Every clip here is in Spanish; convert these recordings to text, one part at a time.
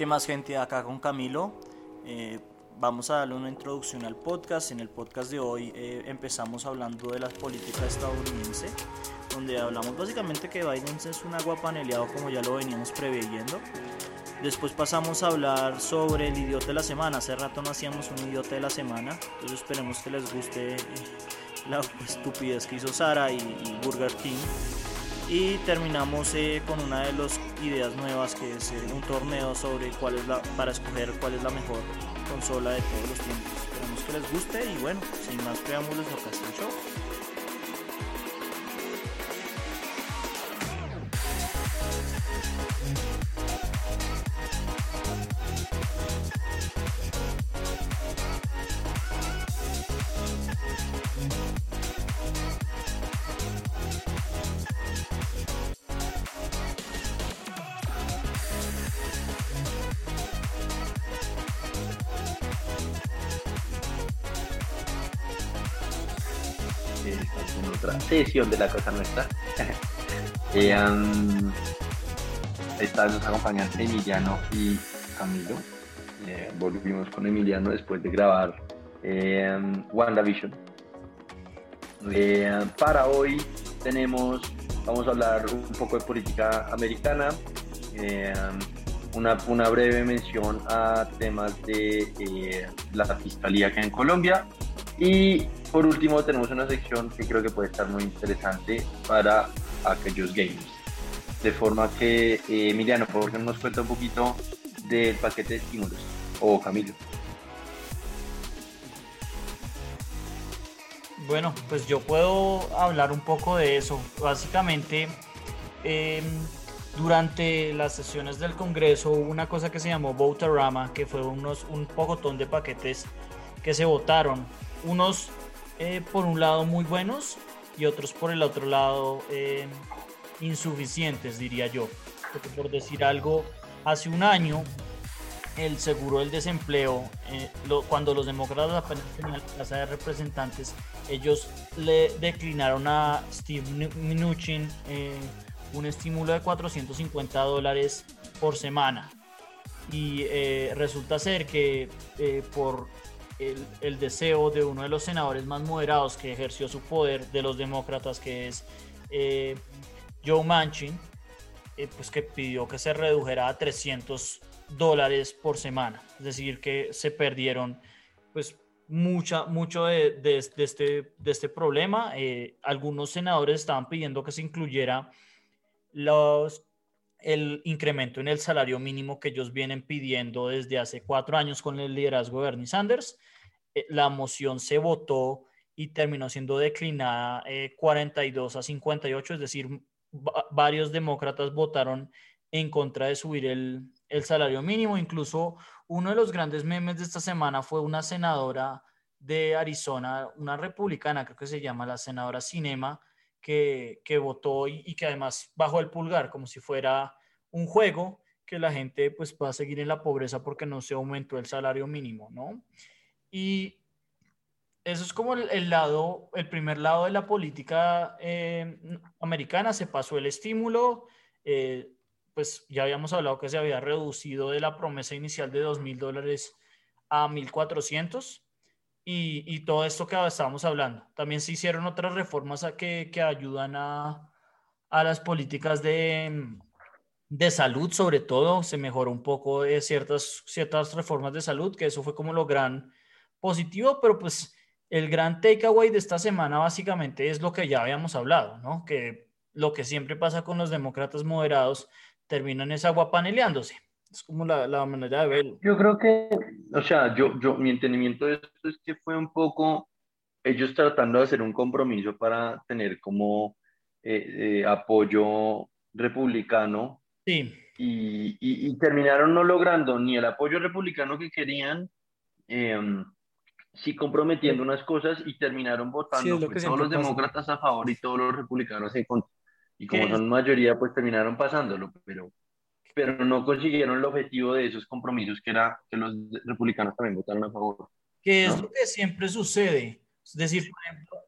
¿Qué más gente acá con Camilo? Eh, vamos a darle una introducción al podcast. En el podcast de hoy eh, empezamos hablando de la política estadounidense, donde hablamos básicamente que Biden es un agua paneleado como ya lo veníamos preveyendo. Después pasamos a hablar sobre el idiota de la semana. Hace rato no hacíamos un idiota de la semana, entonces esperemos que les guste la estupidez que hizo Sara y Burger King. Y terminamos eh, con una de las ideas nuevas que es eh, un torneo sobre cuál es la, para escoger cuál es la mejor consola de todos los tiempos. Esperamos que les guste y bueno, sin más preámbulos, acá está show. De la cosa nuestra. eh, um, esta nos acompañan Emiliano y Camilo. Eh, volvimos con Emiliano después de grabar eh, WandaVision. Eh, para hoy tenemos, vamos a hablar un poco de política americana, eh, una, una, breve mención a temas de eh, la fiscalía que en Colombia y por último, tenemos una sección que creo que puede estar muy interesante para aquellos gamers. De forma que, eh, Emiliano, por favor, nos cuenta un poquito del paquete de estímulos. O Camilo. Bueno, pues yo puedo hablar un poco de eso. Básicamente, em, durante las sesiones del Congreso hubo una cosa que se llamó Votarama, que fue unos, un pocotón de paquetes que se votaron. Unos eh, por un lado muy buenos y otros por el otro lado eh, insuficientes, diría yo. Porque por decir algo, hace un año el seguro del desempleo, eh, cuando los demócratas apenas tenían la Casa de Representantes, ellos le declinaron a Steve Mnuchin un estímulo de 450 dólares por semana. Y resulta ser que por el, deseo de uno de los senadores más moderados que ejerció su poder de los demócratas, que es eh, Joe Manchin, eh, pues que pidió que se redujera a 300 dólares por semana. Es decir, que se perdieron pues mucha, mucho de, este, de este problema. Eh, algunos senadores estaban pidiendo que se incluyera los, el incremento en el salario mínimo que ellos vienen pidiendo desde hace cuatro años con el liderazgo de Bernie Sanders. Eh, la moción se votó y terminó siendo declinada 42 eh, a 58, es decir, varios demócratas votaron en contra de subir el, salario mínimo. Incluso uno de los grandes memes de esta semana fue una senadora de Arizona, una republicana, creo que se llama la senadora Cinema, que, que votó y, y, que además bajó el pulgar como si fuera un juego que la gente pues va a seguir en la pobreza porque no se aumentó el salario mínimo, ¿no? Y eso es como el, lado, el primer lado de la política eh, americana, se pasó el estímulo, eh, pues ya habíamos hablado que se había reducido de la promesa inicial de 2 mil dólares a 1.400 y, y todo esto que estábamos hablando. También se hicieron otras reformas que, que ayudan a, a las políticas de, de salud, sobre todo, se mejoró un poco de ciertas, ciertas reformas de salud, que eso fue como lo gran positivo, pero pues el gran takeaway de esta semana básicamente es lo que ya habíamos hablado, ¿no? Que lo que siempre pasa con los demócratas moderados terminan esa paneleándose. Es como la, la, manera de verlo. Yo creo que, o sea, yo, yo, mi entendimiento de esto es que fue un poco ellos tratando de hacer un compromiso para tener como eh, eh, apoyo republicano. Sí. Y, y, y, terminaron no logrando ni el apoyo republicano que querían, eh, sí comprometiendo unas cosas y terminaron votando pues, todos los demócratas a favor y todos los republicanos en contra. Y como son mayoría, pues terminaron pasándolo, pero, pero no consiguieron el objetivo de esos compromisos que era que los republicanos también votaron a favor. Que es lo que siempre sucede. Es decir, por ejemplo,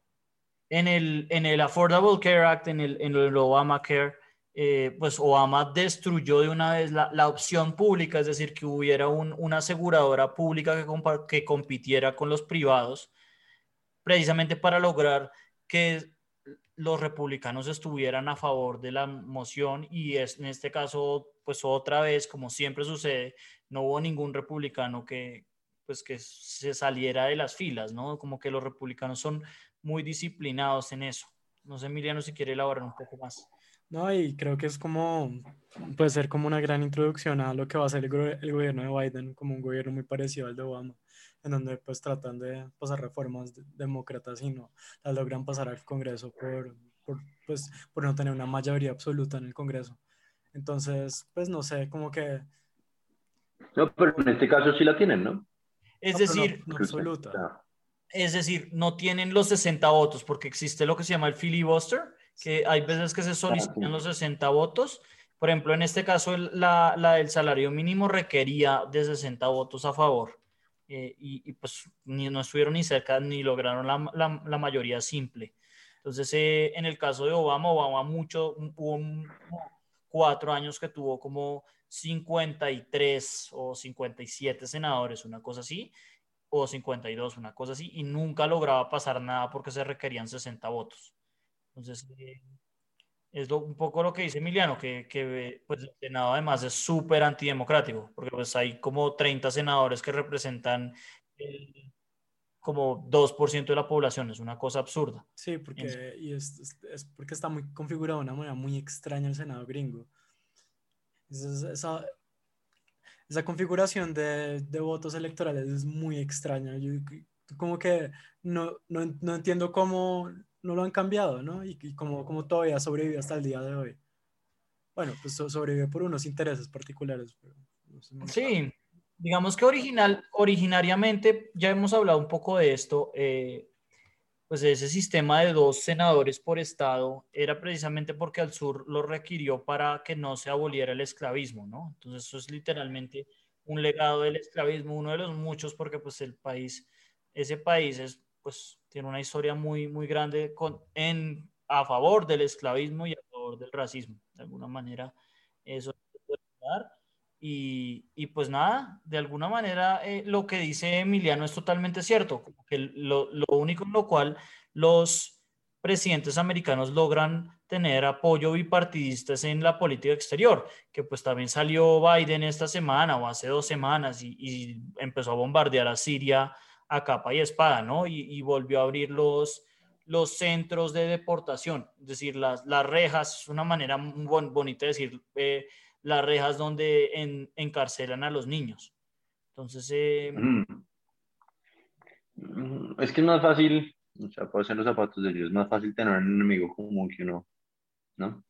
en el, en el Affordable Care Act, en el, en el Obamacare, eh, pues Obama destruyó de una vez la, la, opción pública, es decir, que hubiera un, una aseguradora pública que, que compitiera con los privados, precisamente para lograr que los republicanos estuvieran a favor de la moción y es, en este caso, pues otra vez, como siempre sucede, no hubo ningún republicano que, pues, que se saliera de las filas, ¿no? Como que los republicanos son muy disciplinados en eso. No sé, Emiliano, si quiere elaborar un poco más. No, y creo que es como, puede ser como una gran introducción a lo que va a ser el, gobierno de Biden, como un gobierno muy parecido al de Obama, en donde pues tratan de pasar reformas demócratas y no las logran pasar al Congreso por, por, pues, por no tener una mayoría absoluta en el Congreso. Entonces, pues no sé, como que... No, pero en este caso sí la tienen, ¿no? Es decir, absoluta. Es decir, no tienen los 60 votos porque existe lo que se llama el filibuster, que hay veces que se solicitan los 60 votos. Por ejemplo, en este caso, la, la del salario mínimo requería de 60 votos a favor. Eh, y, pues ni, no estuvieron ni cerca ni lograron la, la, mayoría simple. Entonces, eh, en el caso de Obama, Obama mucho, hubo cuatro años que tuvo como 53 o 57 senadores, una cosa así, o 52, una cosa así, y nunca lograba pasar nada porque se requerían 60 votos. Entonces, eh, es un poco lo que dice Emiliano, que, que pues, el Senado además es súper antidemocrático, porque pues hay como 30 senadores que representan como 2% de la población, es una cosa absurda. Sí, porque, y es, es, porque está muy configurado de una manera muy extraña el Senado gringo. esa, esa configuración de, de, votos electorales es muy extraña. Yo como que no, no, no entiendo cómo no lo han cambiado, ¿no? Y, como, como todavía sobrevive hasta el día de hoy. Bueno, pues sobrevive por unos intereses particulares. sí, digamos que original, originariamente, ya hemos hablado un poco de esto, eh, pues ese sistema de dos senadores por estado era precisamente porque al sur lo requirió para que no se aboliera el esclavismo, ¿no? Entonces eso es literalmente un legado del esclavismo, uno de los muchos, porque pues el país, ese país es pues tiene una historia muy, muy grande con, en, a favor del esclavismo y a favor del racismo. De alguna manera, eso puede dar. Y, y, pues nada, de alguna manera eh, lo que dice Emiliano es totalmente cierto, que lo, lo, único en lo cual los presidentes americanos logran tener apoyo bipartidista en la política exterior, que pues también salió Biden esta semana o hace dos semanas y empezó a bombardear a Siria a capa y espada, ¿no? Y, volvió a abrir los, los centros de deportación, es decir, las, las rejas, es una manera muy bonita de decir, eh, las rejas donde encarcelan a los niños. Entonces... Eh, mm. Es que es más fácil, o sea, puede ser los zapatos de ellos, es más fácil tener un enemigo común que uno, ¿no?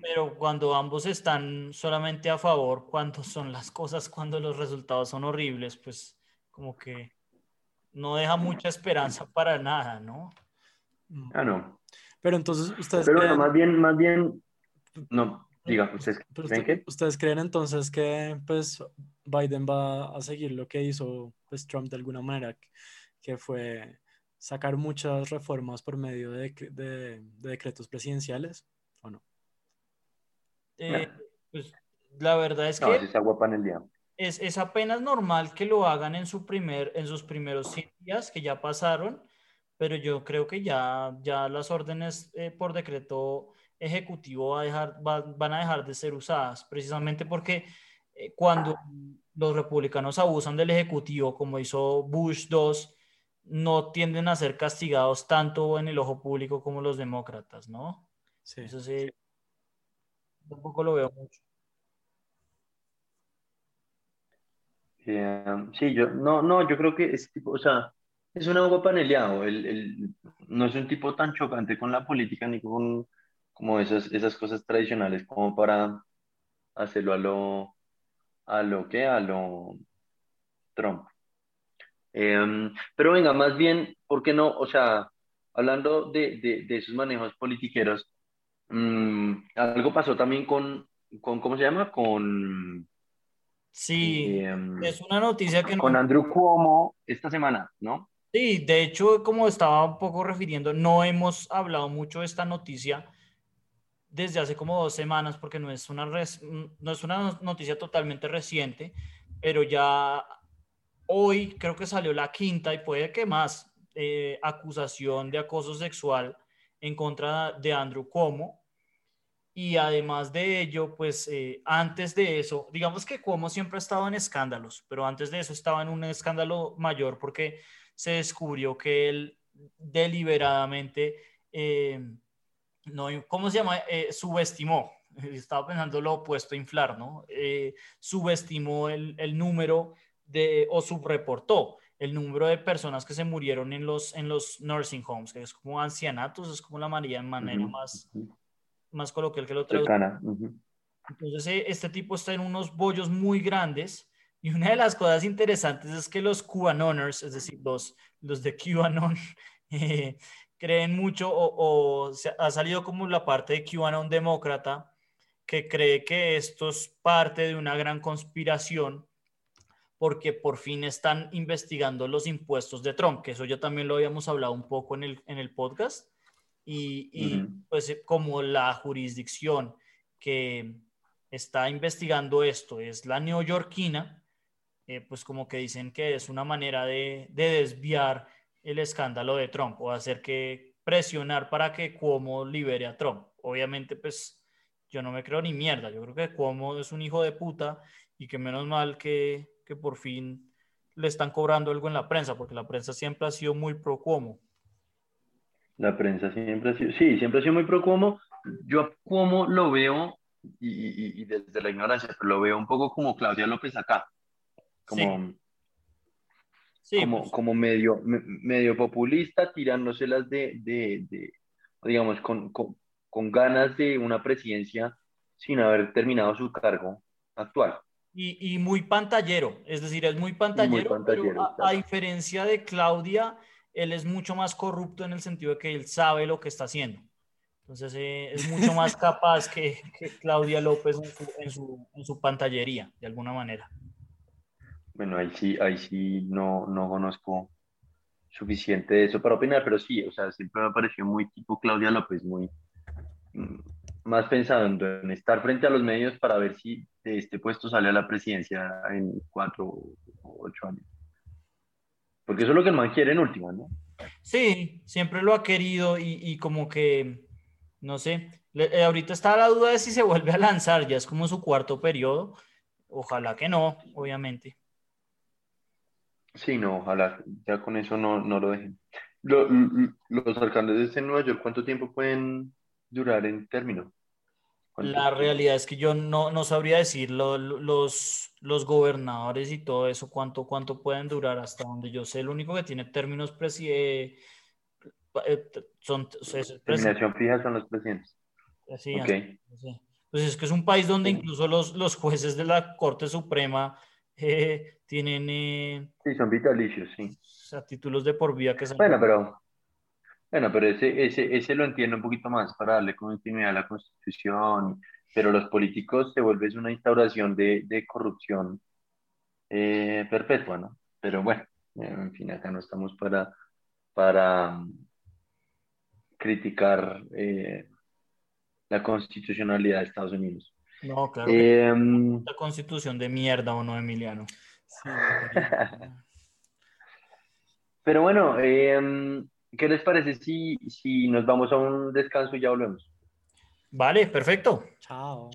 Pero cuando ambos están solamente a favor, cuando son las cosas, cuando los resultados son horribles, pues como que no deja mucha esperanza para nada, ¿no? Ah, no. Pero entonces ustedes Pero creen... más bien, más bien, no, diga, ¿ustedes creen que? ¿Ustedes creen entonces que pues Biden va a seguir lo que hizo pues Trump de alguna manera, que fue sacar muchas reformas por medio de, de, decretos presidenciales o no? Eh, pues la verdad es no, que... Es agua en el día es, es, apenas normal que lo hagan en, su primer, en sus primeros días que ya pasaron, pero yo creo que ya, ya las órdenes eh, por decreto ejecutivo va a dejar, van a dejar de ser usadas, precisamente porque eh, cuando los republicanos abusan del ejecutivo, como hizo Bush 2, no tienden a ser castigados tanto en el ojo público como los demócratas, ¿no? Sí. Eso sí, tampoco lo veo mucho. Eh, sí, yo, no, no, yo creo que es tipo, o sea, es un agua paneleado, el, no es un tipo tan chocante con la política ni con como esas, esas cosas tradicionales como para hacerlo a lo, a lo que, a lo Trump. Em, pero venga, más bien, ¿por qué no? O sea, hablando de, de, de esos manejos politiqueros, mm, algo pasó también con, con, ¿cómo se llama? Con Sí, em, es una noticia que... Con Andrew Cuomo esta semana, ¿no? Sí, de hecho, como estaba un poco refiriendo, no hemos hablado mucho de esta noticia desde hace como dos semanas, porque no es una, no es una noticia totalmente reciente, pero ya hoy creo que salió la quinta y puede que más eh, acusación de acoso sexual en contra de Andrew Cuomo. Y además de ello, pues eh, antes de eso, digamos que Cuomo siempre ha estado en escándalos, pero antes de eso estaba en un escándalo mayor porque se descubrió que él deliberadamente, eh, no, ¿cómo se llama? subestimó, estaba pensando lo opuesto a inflar, ¿no? subestimó el, el número de, o subreportó el número de personas que se murieron en los, en los nursing homes, que es como ancianatos, es como la manera, manera más, más coloquial que lo traduce. Entonces, eh, este tipo está en unos bollos muy grandes. Y una de las cosas interesantes es que los QAnoners, es decir, los, los de QAnon, eh, creen mucho o, o ha salido como la parte de QAnon demócrata que cree que esto es parte de una gran conspiración porque por fin están investigando los impuestos de Trump, que eso ya también lo habíamos hablado un poco en el, en el podcast, y, pues eh, como la jurisdicción que está investigando esto es la neoyorquina, eh, pues como que dicen que es una manera de, de, desviar el escándalo de Trump o hacer que presionar para que Cuomo libere a Trump. Obviamente, pues yo no me creo ni mierda, yo creo que Cuomo es un hijo de puta y que menos mal que, que por fin le están cobrando algo en la prensa, porque la prensa siempre ha sido muy pro Cuomo. La prensa siempre ha sido, sí, siempre ha sido muy pro Cuomo. Yo a Cuomo lo veo, y, desde la ignorancia, pero lo veo un poco como Claudia López acá. Como, sí. como, pues. como medio, medio populista, tirándoselas de, de, de digamos, con, con, con ganas de una presidencia sin haber terminado su cargo actual y, muy pantallero, es decir, es muy pantallero, pero a, diferencia de Claudia, él es mucho más corrupto en el sentido de que él sabe lo que está haciendo. Entonces eh, es mucho más capaz que, Claudia López en su, en, su, pantallería, de alguna manera. Bueno, ahí sí, ahí sí no, no conozco suficiente de eso para opinar, pero sí, o sea, siempre me ha parecido muy tipo Claudia López, muy mm, más pensando en estar frente a los medios para ver si de este puesto sale a la presidencia en cuatro o ocho años. Porque eso es lo que el man quiere en última, ¿no? Sí, siempre lo ha querido y, como que, no sé, eh, ahorita está la duda de si se vuelve a lanzar, ya es como su cuarto periodo. Ojalá que no, obviamente. Sí, no, ojalá, ya con eso no, no lo dejen. los alcaldes de Nueva York, ¿cuánto tiempo pueden durar en término? La realidad es que yo no, no sabría decir los, los gobernadores y todo eso, cuánto, cuánto pueden durar hasta donde yo sé. El único que tiene términos eh, eh, son... Terminación fija son los presidentes. Sí, Pues es que es un país donde incluso los, los jueces de la Corte Suprema eh, tienen... sí, son vitalicios, sí. O sea, títulos de por vida que son... Bueno, pero bueno, pero ese, ese, ese lo entiendo un poquito más para darle continuidad a la Constitución, pero los políticos se vuelve una instauración de, de corrupción eh, perpetua, ¿no? Pero bueno, en fin, acá no estamos para, para mm, criticar eh, la constitucionalidad de Estados Unidos. No, claro. Eh, la constitución de mierda o no, Emiliano. Sí, pero bueno, eh, ¿Qué les parece si, si nos vamos a un descanso y ya volvemos? Vale, perfecto. Chao.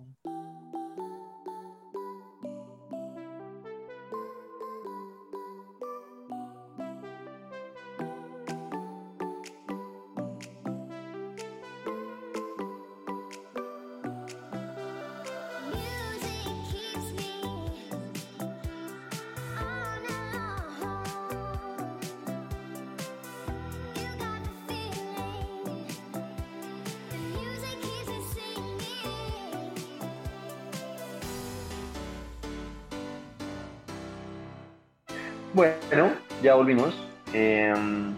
Ya volvimos. Em,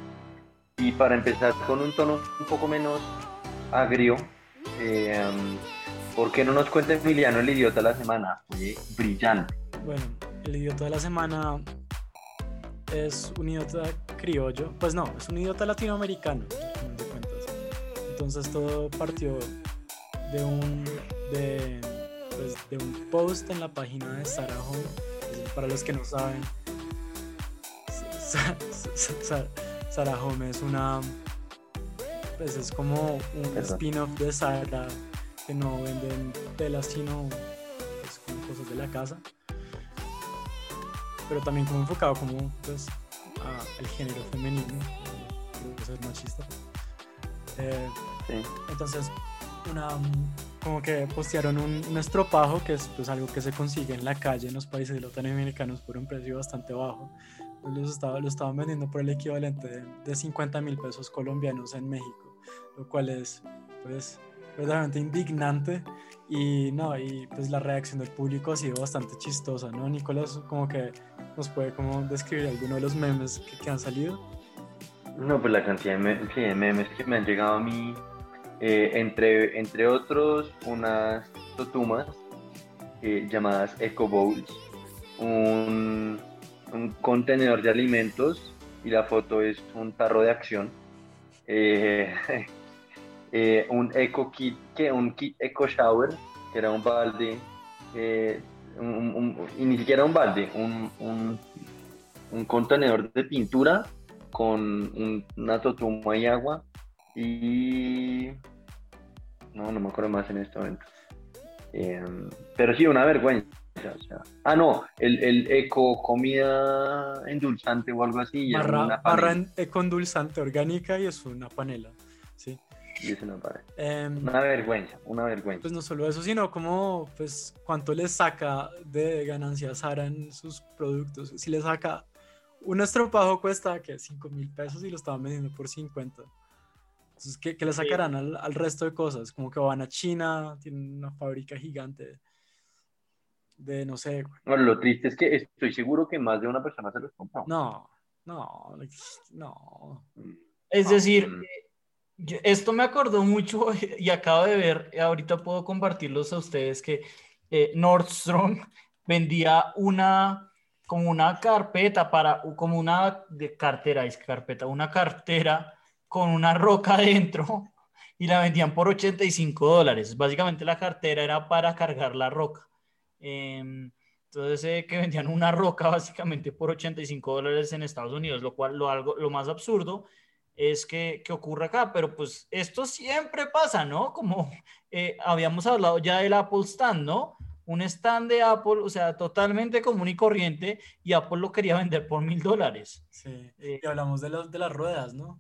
y para empezar con un tono un poco menos agrio, em, ¿por qué no nos cuenta Emiliano el idiota de la semana? Oye, brillante. Bueno, el idiota de la semana es un idiota criollo. Pues no, es un idiota latinoamericano, Entonces todo partió de un, de, pues, de un post en la página de Sarah Home. Para los que no saben, Sarah Home es una pues es como un spin-off de Sarah que no venden telas sino pues, cosas de la casa. Pero también como enfocado como pues al género femenino no ser machista. Eh, entonces una como que postearon un, un, estropajo que es pues algo que se consigue en la calle en los países latinoamericanos por un precio bastante bajo los estaba, lo estaban vendiendo por el equivalente de, de 50 mil pesos colombianos en México, lo cual es pues verdaderamente indignante y no, y pues la reacción del público ha sido bastante chistosa, ¿no? Nicolás, como que nos puede como describir alguno de los memes que, han salido. No, pues la cantidad de, memes que me han llegado a mí, eh, entre, entre otros, unas totumas eh, llamadas Eco Bowls, un un contenedor de alimentos y la foto es un tarro de acción. Eh, eh, un eco kit, que un kit eco shower, que era un balde, eh, y ni siquiera un balde, un, contenedor de pintura con una totuma y agua y no, no me acuerdo más en este momento. pero sí, una vergüenza ah, no, el, eco comida endulzante o algo así. Barra, barra eco endulzante orgánica y es una panela. Sí. Y es una panela. Em, una vergüenza, una vergüenza. Pues no solo eso, sino como, pues, cuánto le saca de ganancias Sara en sus productos. Si le saca un estropajo cuesta que 5 mil pesos y lo estaban vendiendo por 50. Entonces, ¿qué, le sacarán al, al, resto de cosas? Como que van a China, tienen una fábrica gigante de no sé. Lo triste es que estoy seguro que más de una persona se los compró. No, no, no. Es decir, esto me acordó mucho y acabo de ver, ahorita puedo compartirlos a ustedes que eh, Nordstrom vendía una como una carpeta para como una de cartera, es carpeta, una cartera con una roca dentro y la vendían por 85 dólares. Básicamente la cartera era para cargar la roca. Em, entonces, que vendían una roca básicamente por 85 dólares en Estados Unidos, lo cual lo, algo, lo más absurdo es que, que ocurre acá, pero pues esto siempre pasa, ¿no? Como eh, habíamos hablado ya del Apple Stand, ¿no? Un stand de Apple, o sea, totalmente común y corriente, y Apple lo quería vender por mil dólares. Sí, eh, y hablamos de, los, de las ruedas, ¿no?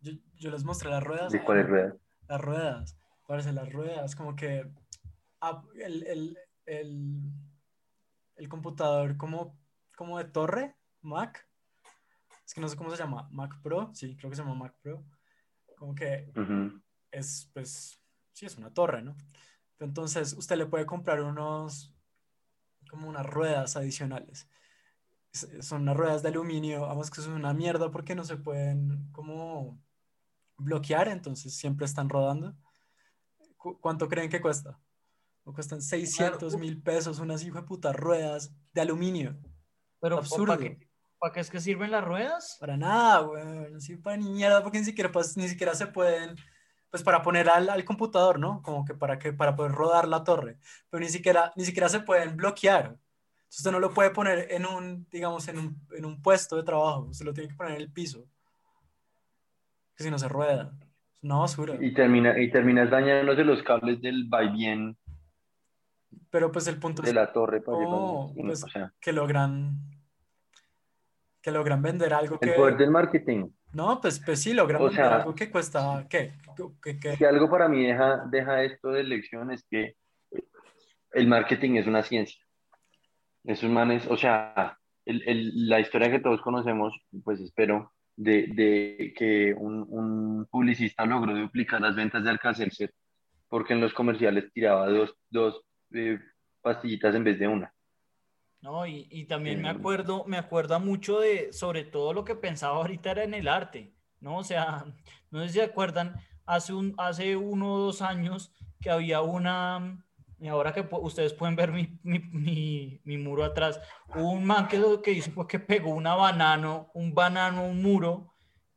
Yo, yo les mostré las ruedas. ¿De cuáles ruedas? Las ruedas, parece las ruedas, como que el, el, el, el computador como, como de torre, Mac. Es que no sé cómo se llama, Mac Pro, sí, creo que se llama Mac Pro. Como que es, pues, sí, es una torre, ¿no? Entonces, usted le puede comprar unos, como unas ruedas adicionales. Son unas ruedas de aluminio, vamos que son una mierda porque no se pueden como bloquear, entonces siempre están rodando. ¿Cuánto creen que cuesta? O cuestan 600 mil pesos unas hijo de putas ruedas de aluminio. Pero absurdo. ¿Para qué, es que sirven las ruedas? Para nada, güey. No sirve para ni mierda porque ni siquiera, pues, ni siquiera se pueden, pues para poner al, al, computador, ¿no? Como que para, que para poder rodar la torre. Pero ni siquiera, ni siquiera se pueden bloquear. Entonces usted no lo puede poner en un, digamos, en un, en un puesto de trabajo. Usted lo tiene que poner en el piso. Que si no se rueda. Es una basura. Y, termina, y terminas dañándose los cables del vaivien pero pues el punto de es la torre pues, que logran que logran vender algo el poder del marketing. No pues pues sí logran vender algo que cuesta ¿qué? si algo para mí deja deja esto de lección es que el marketing es una ciencia. Esos manes o sea el, el, la historia que todos conocemos pues espero de, de que un, un, publicista logró duplicar las ventas de Alcacelser porque en los comerciales tiraba dos, dos pastillitas en vez de una. No, y, y también me acuerdo, me acuerda mucho de, sobre todo lo que pensaba ahorita era en el arte, ¿no? O sea, no sé si se acuerdan, hace, un, hace uno o dos años que había una, y ahora que ustedes pueden ver mi, mi, mi, muro atrás, un man que lo que hizo fue que pegó una banano, un banano, un muro,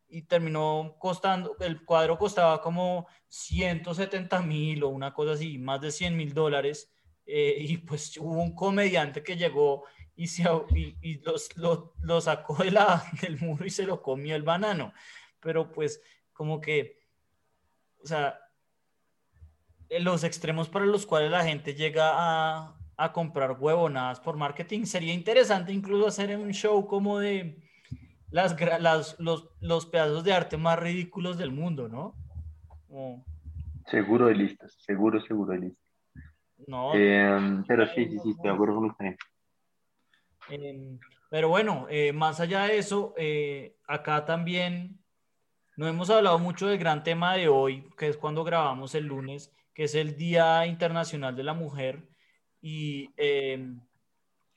y terminó costando, el cuadro costaba como 170 mil o una cosa así, más de 100 mil dólares. Eh, y pues hubo un comediante que llegó y, se, y, los, lo, sacó de la, del muro y se lo comió el banano. Pero pues como que, o sea, los extremos para los cuales la gente llega a, a comprar huevonadas por marketing, sería interesante incluso hacer un show como de las, las los, los, pedazos de arte más ridículos del mundo, ¿no? Seguro de listas, seguro, seguro de listas. No. Em, pero sí, sí, sí, estoy de acuerdo con usted. Em, pero bueno, eh, más allá de eso, eh, acá también no hemos hablado mucho del gran tema de hoy, que es cuando grabamos el lunes, que es el Día Internacional de la Mujer. Y em,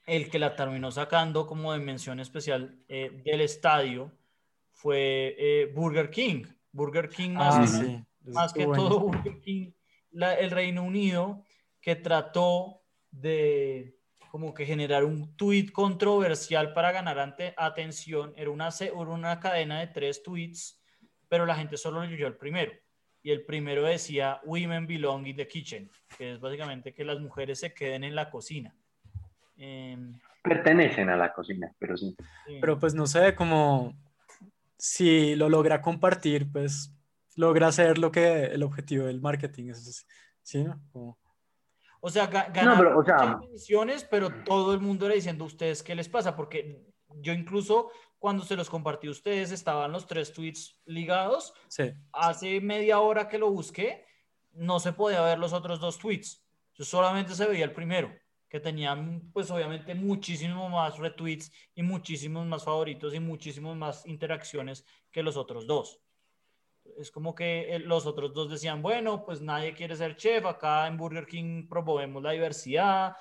el que la terminó sacando como de mención especial eh, del estadio fue eh, Burger King. Burger King más, ah, más que todo Burger King, el Reino Unido, que trató de como que generar un tweet controversial para ganar ante, atención. Era una, era una cadena de tres tweets, pero la gente solo leyó el primero. Y el primero decía Women belong in the kitchen, que es básicamente que las mujeres se queden en la cocina. Em, Pertenecen a la cocina, pero sí. Pero pues no sé, como si lo logra compartir, pues logra hacer lo que el objetivo del marketing es. ¿Sí? O sea, ganar pero, o pero todo el mundo le diciendo a ustedes qué les pasa, porque yo incluso cuando se los compartí a ustedes estaban los tres tweets ligados. Sí. Hace media hora que lo busqué, no se podía ver los otros dos tweets. Yo solamente se veía el primero que tenían pues obviamente muchísimos más retweets y muchísimos más favoritos y muchísimos más interacciones que los otros dos. Es como que eh, los otros dos decían, bueno, pues nadie quiere ser chef, acá en Burger King promovemos la diversidad,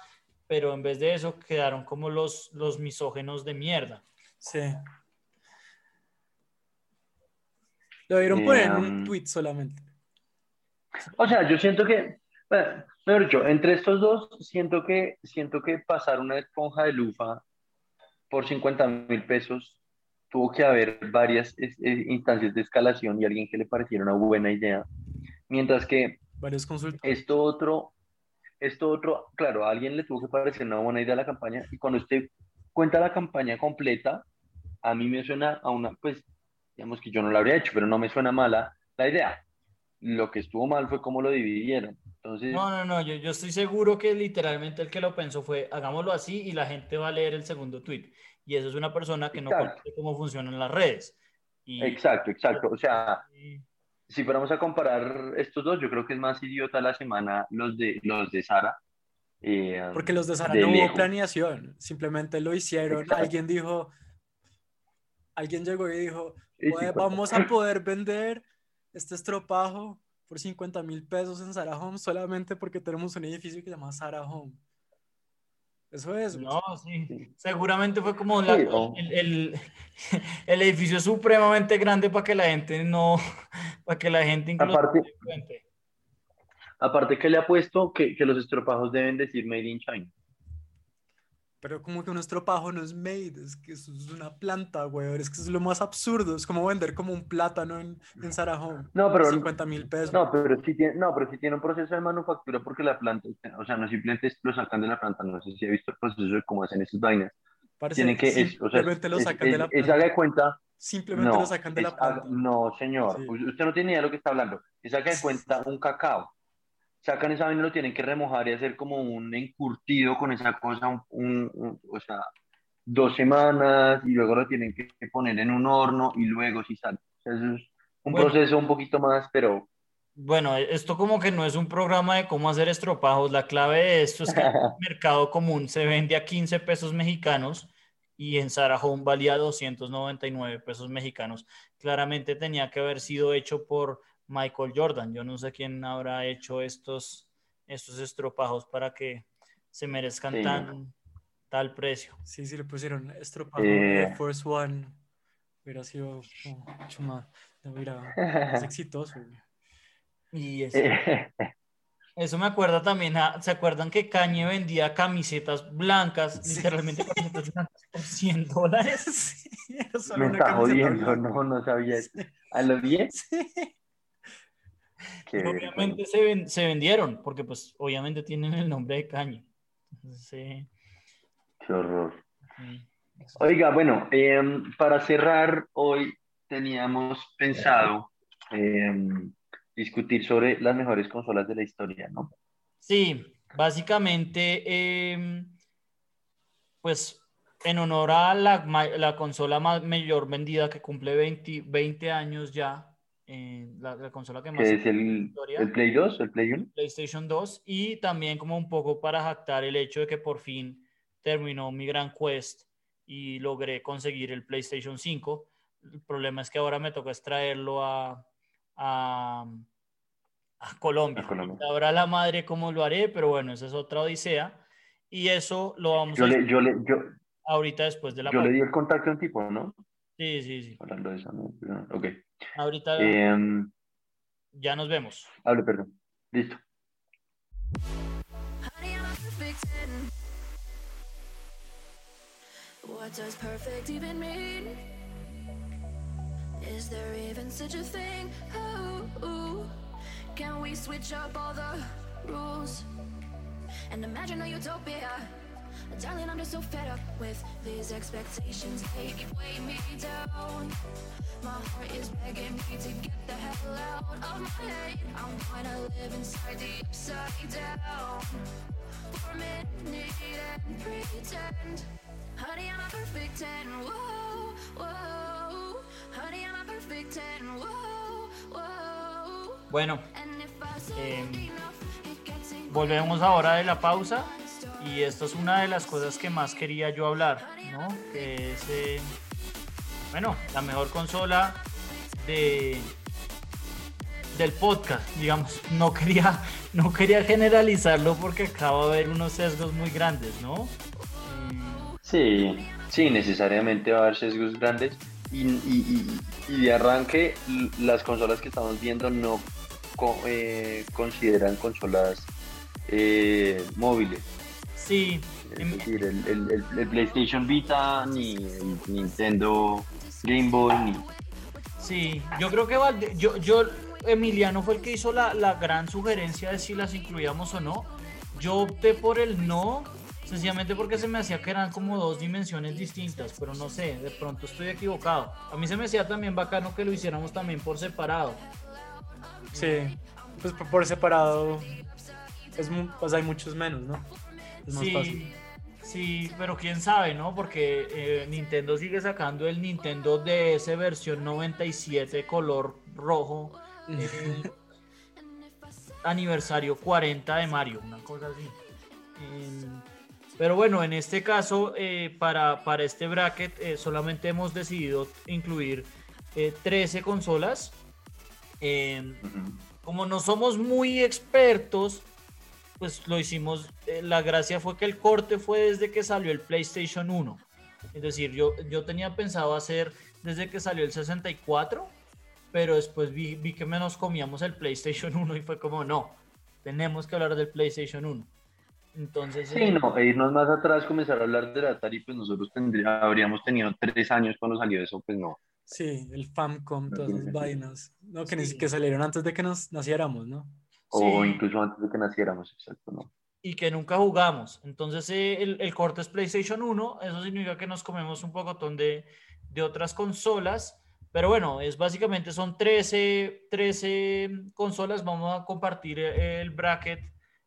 pero en vez de eso quedaron como los, los misógenos de mierda. Sí. Lo dieron por en un tweet solamente. O sea, yo siento que bueno, mejor dicho, entre estos dos, siento que, siento que pasar una esponja de lufa por 50 mil pesos tuvo que haber varias instancias de escalación y alguien que le pareciera una buena idea. Mientras que esto otro, esto otro, claro, a alguien le tuvo que parecer una buena idea la campaña y cuando usted cuenta la campaña completa, a mí me suena a una, pues, digamos que yo no la habría hecho, pero no me suena mala la idea. Lo que estuvo mal fue cómo lo dividieron. Entonces... No, no, no, yo, yo estoy seguro que literalmente el que lo pensó fue, hagámoslo así y la gente va a leer el segundo tweet. Y eso es una persona que no conoce cómo funcionan las redes. Exacto, exacto. O sea, si fuéramos a comparar estos dos, yo creo que es más idiota la semana los de, los de Sara. Eh, Porque los de Sara no hubo planeación, simplemente lo hicieron. Alguien dijo, alguien llegó y dijo, vamos a poder vender este estropajo por 50 mil pesos en Sarah Home solamente porque tenemos un edificio que se llama Sarah Home. Eso es. No, sí. Seguramente fue como el, el, edificio supremamente grande para que la gente no, para que la gente incluso aparte, aparte que le ha puesto que, que los estropajos deben decir Made in China. Pero como que un estropajo no es made, es que eso es una planta, güey. Es que es lo más absurdo. Es como vender como un plátano en, en Sarajón. No, pero. 50 mil pesos. No pero, sí tiene, no, pero sí tiene un proceso de manufactura porque la planta, o sea, no simplemente lo sacan de la planta. No sé si he visto el proceso de cómo hacen esas vainas. Tiene que, simplemente lo sacan de la planta. haga de cuenta. Simplemente lo sacan de la planta. no, señor. Usted no tiene idea de lo que está hablando. Es haga de cuenta un cacao sacan esa vaina y lo tienen que remojar y hacer como un encurtido con esa cosa, un, o sea, dos semanas y luego lo tienen que poner en un horno y luego si sale. es un proceso un poquito más, pero... Bueno, esto como que no es un programa de cómo hacer estropajos. La clave de esto es que el mercado común se vende a 15 pesos mexicanos y en Sarajón valía 299 pesos mexicanos. Claramente tenía que haber sido hecho por Michael Jordan. Yo no sé quién habrá hecho estos, estos estropajos para que se merezcan tan, tal precio. Sí, sí, le pusieron estropajo de First One. Hubiera sido mucho más, más exitoso. Y eso, eso me acuerda también, ¿se acuerdan que Kanye vendía camisetas blancas, literalmente camisetas blancas por 100 dólares? Solo Me está jodiendo, blanca. no, no sabía eso. ¿A los 10? Sí. Qué Obviamente se, ven- se vendieron, porque pues obviamente tienen el nombre de Kanye. Entonces, Qué horror. sí. Oiga, bueno, em, para cerrar, hoy teníamos pensado em, discutir sobre las mejores consolas de la historia, ¿no? Sí, básicamente, em, pues en honor a la consola más mayor vendida que cumple 20, 20 años ya, eh, la, la consola que más es el, historia. el Play 2, el Play 1. PlayStation 2 y también como un poco para jactar el hecho de que por fin terminó mi gran quest y logré conseguir el PlayStation 5. El problema es que ahora me toca extraerlo a, a, a Colombia. A Colombia. Sabrá la madre cómo lo haré, pero bueno, esa es otra odisea. Y eso lo vamos Yo a le, yo le, yo, ahorita después de la yo le pausa. di el contacto a un tipo, ¿no? Sí, sí, sí. Hablando de eso, ¿no? Ok. Ahorita Em, ya nos vemos. hable, perdón. Listo. Honey, I'm a perfect 10. What does perfect even mean? Is there even such a thing? Ooh, ooh. Can we switch up all the rules and imagine a utopia? Darling, I'm just so fed up with these expectations. They weighing me down. My heart is begging me to get the hell out of my head. I'm gonna live inside the upside down for a minute and pretend. Honey, I'm a perfect 10. Whoa, whoa. Honey, I'm a perfect 10. Whoa, whoa. Bueno, I gets volvemos ahora de la pausa y esto es una de las cosas que más quería yo hablar, ¿no? Que es, eh, bueno, la mejor consola de del podcast, digamos. No quería, no quería generalizarlo porque acaba de haber unos sesgos muy grandes, ¿no? Sí, sí, necesariamente va a haber sesgos grandes y, y- de arranque las consolas que estamos viendo no eh, consideran consolas eh, móviles. Sí, Es decir, el, el- el- el PlayStation Vita, ni el Nintendo Game Boy, ni... Sí, yo creo que Valde- yo, yo, Emiliano fue el que hizo la, la gran sugerencia de si las incluíamos o no. Yo opté por el no, sencillamente porque se me hacía que eran como dos dimensiones distintas, pero no sé, de pronto estoy equivocado. A mí se me hacía también bacano que lo hiciéramos también por separado. Sí, pues por, por separado, es, pues hay muchos menos, ¿no? Es más fácil. Sí, sí, pero quién sabe, ¿no? Porque eh, Nintendo sigue sacando el Nintendo DS versión 97 color rojo. eh, aniversario 40 de Mario, una cosa así. Pero bueno, en este caso, eh, para, para este bracket, eh, solamente hemos decidido incluir eh, 13 consolas. Como no somos muy expertos, pues lo hicimos. eh, la gracia fue que el corte fue desde que salió el PlayStation 1. Es decir, yo, yo tenía pensado hacer desde que salió el 64, pero después vi, vi que menos comíamos el PlayStation 1 y fue como, no, tenemos que hablar del PlayStation 1. Entonces, Sí, eh, no, e irnos más atrás, comenzar a hablar del Atari, pues nosotros tendría- habríamos tenido tres años cuando salió eso, pues no. Sí, el Famcom, todas esas vainas. No, que, ni Sí. si- que salieron antes de que nos naciéramos, ¿no? O Sí. incluso antes de que naciéramos, exacto, ¿no? y que nunca jugamos. Entonces eh, el, el corte es PlayStation 1, eso significa que nos comemos un pocotón de, de otras consolas, pero bueno, es básicamente son 13, 13 consolas, vamos a compartir el bracket,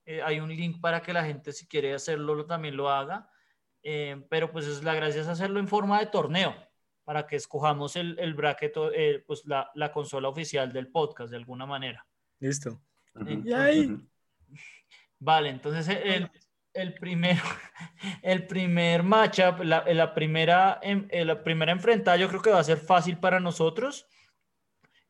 eh, hay un link para que la gente si quiere hacerlo lo- también lo haga, eh, pero pues es la gracia es hacerlo en forma de torneo, para que escojamos el, el bracket, eh, pues la, la consola oficial del podcast de alguna manera. Listo. Yay. ujú. Vale, entonces el, el primero, el primer matchup, la, la primera, em- eh, la primera enfrentada yo creo que va a ser fácil para nosotros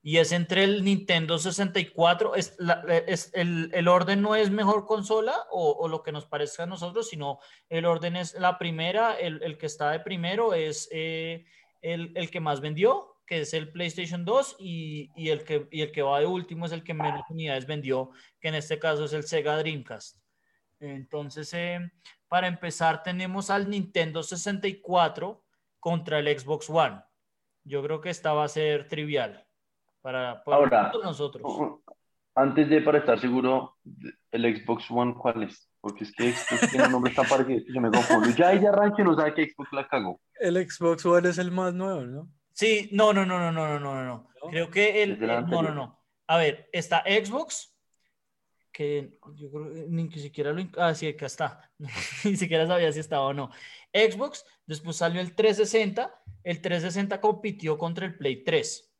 y es entre el Nintendo 64, es, la- es el, el orden no es mejor consola o, o lo que nos parezca a nosotros, sino el orden es la primera, el, el que está de primero es eh, el, el que más vendió, que es el PlayStation 2 y, y el que, y el que va de último es el que menos unidades vendió, que en este caso es el Sega Dreamcast. Entonces, eh, para empezar, tenemos al Nintendo 64, contra el Xbox One. Yo creo que esta va a ser trivial para, para Ahora, nosotros. Antes de, para estar seguro, el Xbox One, ¿cuál es? Porque es que Xbox tiene un nombre tan parecido que yo me confundo. Ya ahí de arranque no sabe que Xbox la cagó. El Xbox One es el más nuevo, ¿no? Sí, no, no, no, no, no, no, no, no. ¿No? Creo que el, no, no, no. A ver, está Xbox, que yo creo que ni siquiera lo... Ah, sí, acá está. ni siquiera sabía si estaba o no. Xbox, después salió el 360. El 360 compitió contra el Play 3.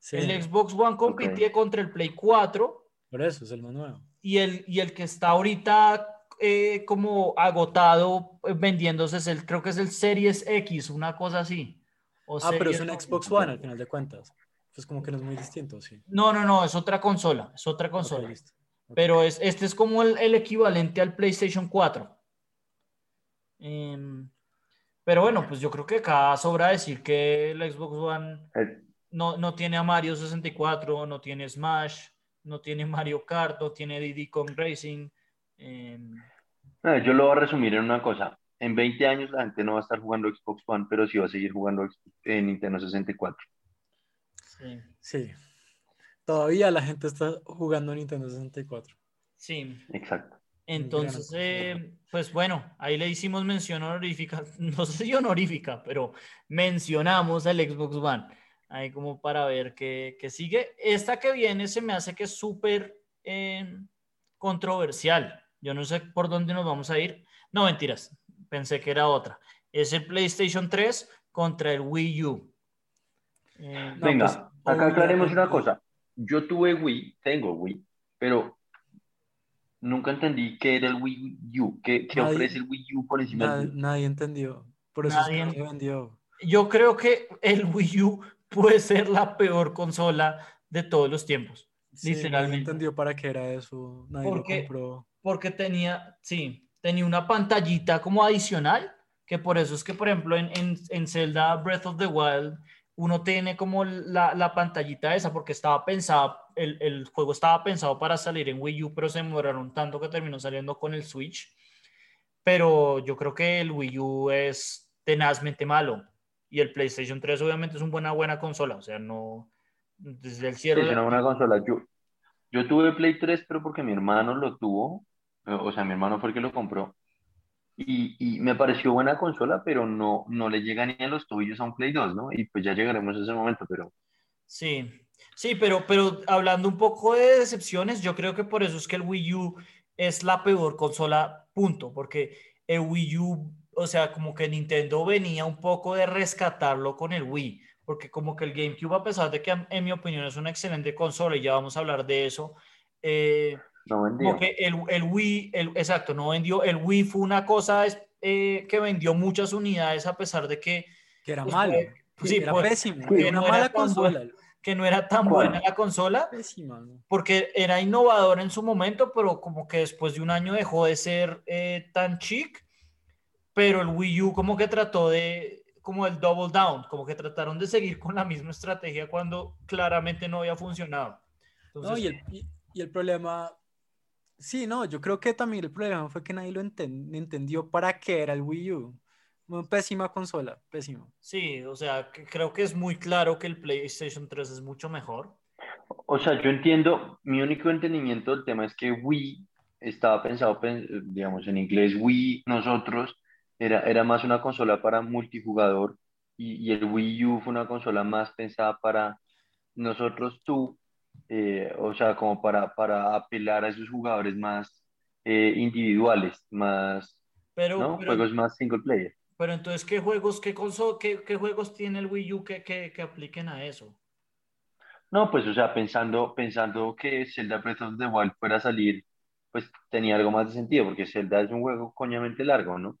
Sí, El Xbox One compitió contra el Play 4 por eso es el más nuevo. y el, y el que está ahorita eh, como agotado eh, vendiéndose es el, creo que es el Series X, una cosa así. O Ah, pero es Series- un Xbox One al final de cuentas. Pues como que no es muy distinto, sí. No, no, no, es otra consola, es otra consola. Pero es, este es como el, el equivalente al PlayStation 4. Em, pero bueno, pues yo creo que acá sobra decir que el Xbox One Eh, no, no tiene a Mario 64, no tiene Smash, no tiene Mario Kart, no tiene Diddy Kong Racing. em, no, yo lo voy a resumir en una cosa. En 20 años la gente no va a estar jugando Xbox One, pero sí va a seguir jugando Xbox- eh, Nintendo 64. sí, Sí. Todavía la gente está jugando Nintendo 64. sí. Exacto. Entonces, eh, pues bueno, ahí le hicimos mención honorífica, no sé si honorífica, pero mencionamos al Xbox One, ahí como para ver qué, qué sigue. Esta que viene se me hace que es súper eh, controversial. Yo no sé por dónde nos vamos a ir. No, mentiras, pensé que era otra. Es el PlayStation 3 contra el Wii U. Eh, No, Venga, pues, acá aclaremos una obviamente. cosa. Yo tuve Wii, tengo Wii, pero nunca entendí qué era el Wii U, qué, qué Nadie- ofrece el Wii U por encima Nadie, del Wii. nadie entendió. Por eso Nadie es que vendió. yo creo que el Wii U puede ser la peor consola de todos los tiempos. Sí, nadie Literalmente. entendió para qué era eso. Nadie lo Porque- compró. porque tenía, sí, tenía una pantallita como adicional, que por eso es que, por ejemplo, en, en, en Zelda Breath of the Wild, uno tiene como la, la pantallita esa, porque estaba pensado, el, el juego estaba pensado para salir en Wii U, pero se demoraron tanto que terminó saliendo con el Switch. Pero yo creo que el Wii U es tenazmente malo. Y el PlayStation 3 obviamente es una buena, buena consola. O sea, no... Desde el Sí, cielo... es una buena consola. Yo, yo tuve Play 3, pero porque mi hermano lo tuvo, o sea, mi hermano fue el que lo compró. Y, y me pareció buena consola, pero no, no le llega ni a los tobillos a un Play 2, ¿no? Y pues ya llegaremos a ese momento, pero Sí, sí, pero, pero hablando un poco de decepciones, yo creo que por eso es que el Wii U es la peor consola, punto, porque el Wii U, o sea, como que Nintendo venía un poco de rescatarlo con el Wii, porque como que el GameCube, a pesar de que en mi opinión es una excelente consola, y ya vamos a hablar de eso, eh, no como vendió. que el, el Wii, el, exacto, no vendió, el Wii fue una cosa eh, que vendió muchas unidades a pesar de que Que era Pues, malo. fue- sí, era pues, pésimo. era una no era mala tan consola. que no era tan ¿Cuál? buena la consola, Pésima. ¿no? porque era innovador en su momento, pero como que después de un año dejó de ser eh, tan chic, pero el Wii U como que trató de, como el double down, como que trataron de seguir con la misma estrategia cuando claramente no había funcionado. Entonces, No, y el, y, y el problema, sí, no, yo creo que también el problema fue que nadie lo enten- entendió para qué era el Wii U. Una pésima consola, pésima. sí, o sea, que creo que es muy claro que el PlayStation 3 es mucho mejor. O sea, yo entiendo, mi único entendimiento del tema es que Wii estaba pensado, pen- digamos, en inglés, Wii, nosotros, era, era más una consola para multijugador y, y el Wii U fue una consola más pensada para nosotros, tú, eh, o sea, como para, para apelar a esos jugadores más eh, individuales, más, Pero, ¿no? pero, Juegos más single player. pero entonces, ¿qué juegos, qué, conso- qué, qué juegos tiene el Wii U que, que, que apliquen a eso? No, pues, o sea, pensando, pensando que Zelda Breath of the Wild fuera a salir, pues tenía algo más de sentido, porque Zelda es un juego coñamente largo, ¿no?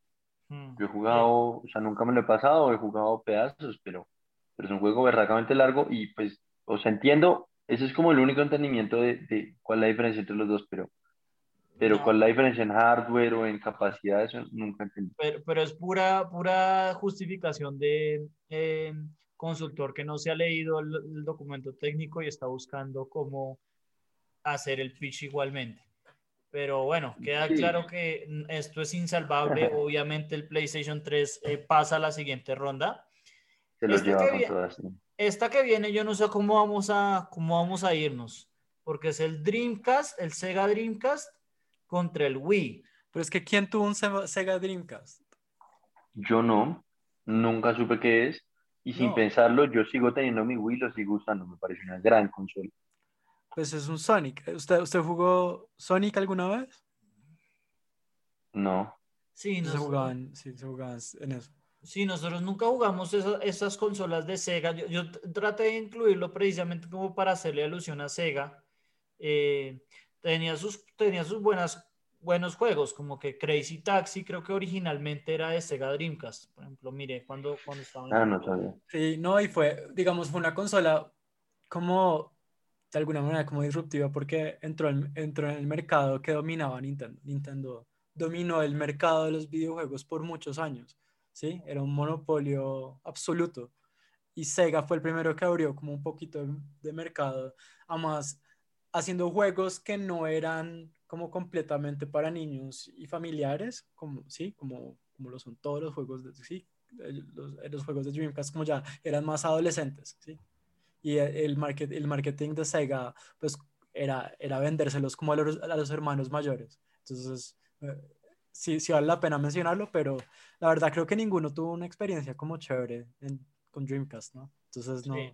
Hmm. Yo he jugado, o sea, nunca me lo he pasado, he jugado pedazos, pero, pero es un juego verdaderamente largo y pues, o sea, entiendo, ese es como el único entendimiento de, de cuál es la diferencia entre los dos, pero, pero No. cuál es la diferencia en hardware o en capacidad, eso nunca entendí. pero, pero es pura, pura justificación de eh, consultor que no se ha leído el, el documento técnico y está buscando cómo hacer el pitch igualmente. Pero bueno, queda Sí. claro que esto es insalvable. Obviamente el PlayStation 3 eh, pasa a la siguiente ronda. Se los Este lleva que con vi- todas. Esta que viene, yo no sé cómo vamos a, cómo vamos a irnos, porque es el Dreamcast, el Sega Dreamcast contra el Wii. Pero es que ¿quién tuvo un Se- Sega Dreamcast? Yo no, nunca supe qué es. Y sin No. pensarlo, yo sigo teniendo mi Wii, lo sigo usando. Me parece una gran consola. Pues es un Sonic. ¿Usted, usted jugó Sonic alguna vez? No. Sí, Se nosotros, jugaban, sí, se jugaban en eso. Sí, nosotros nunca jugamos esa- esas consolas de Sega. Yo, yo traté de incluirlo precisamente como para hacerle alusión a Sega. Eh, tenía sus, tenía sus buenas, buenos juegos, como que Crazy Taxi, creo que originalmente era de Sega Dreamcast. Por ejemplo, mire, cuando, cuando estaba Ah, no sabía. Sí, no, y fue, digamos, fue una consola como, de alguna manera, como disruptiva, porque entró, en- entró en el mercado que dominaba Nintendo. Nintendo dominó el mercado de los videojuegos por muchos años, ¿sí? Era un monopolio absoluto. Y Sega fue el primero que abrió como un poquito de, mercado, además haciendo juegos que no eran como completamente para niños y familiares, como, ¿sí? Como, como lo son todos los juegos, de, ¿sí? eh, los, eh, los juegos de Dreamcast como ya eran más adolescentes, ¿sí? Y el, el market, el marketing de Sega, pues, era, era vendérselos como a los, a los hermanos mayores. Entonces, eh, sí, sí vale la pena mencionarlo, pero la verdad creo que ninguno tuvo una experiencia como chévere en- con Dreamcast, ¿no? Entonces, no. Sí.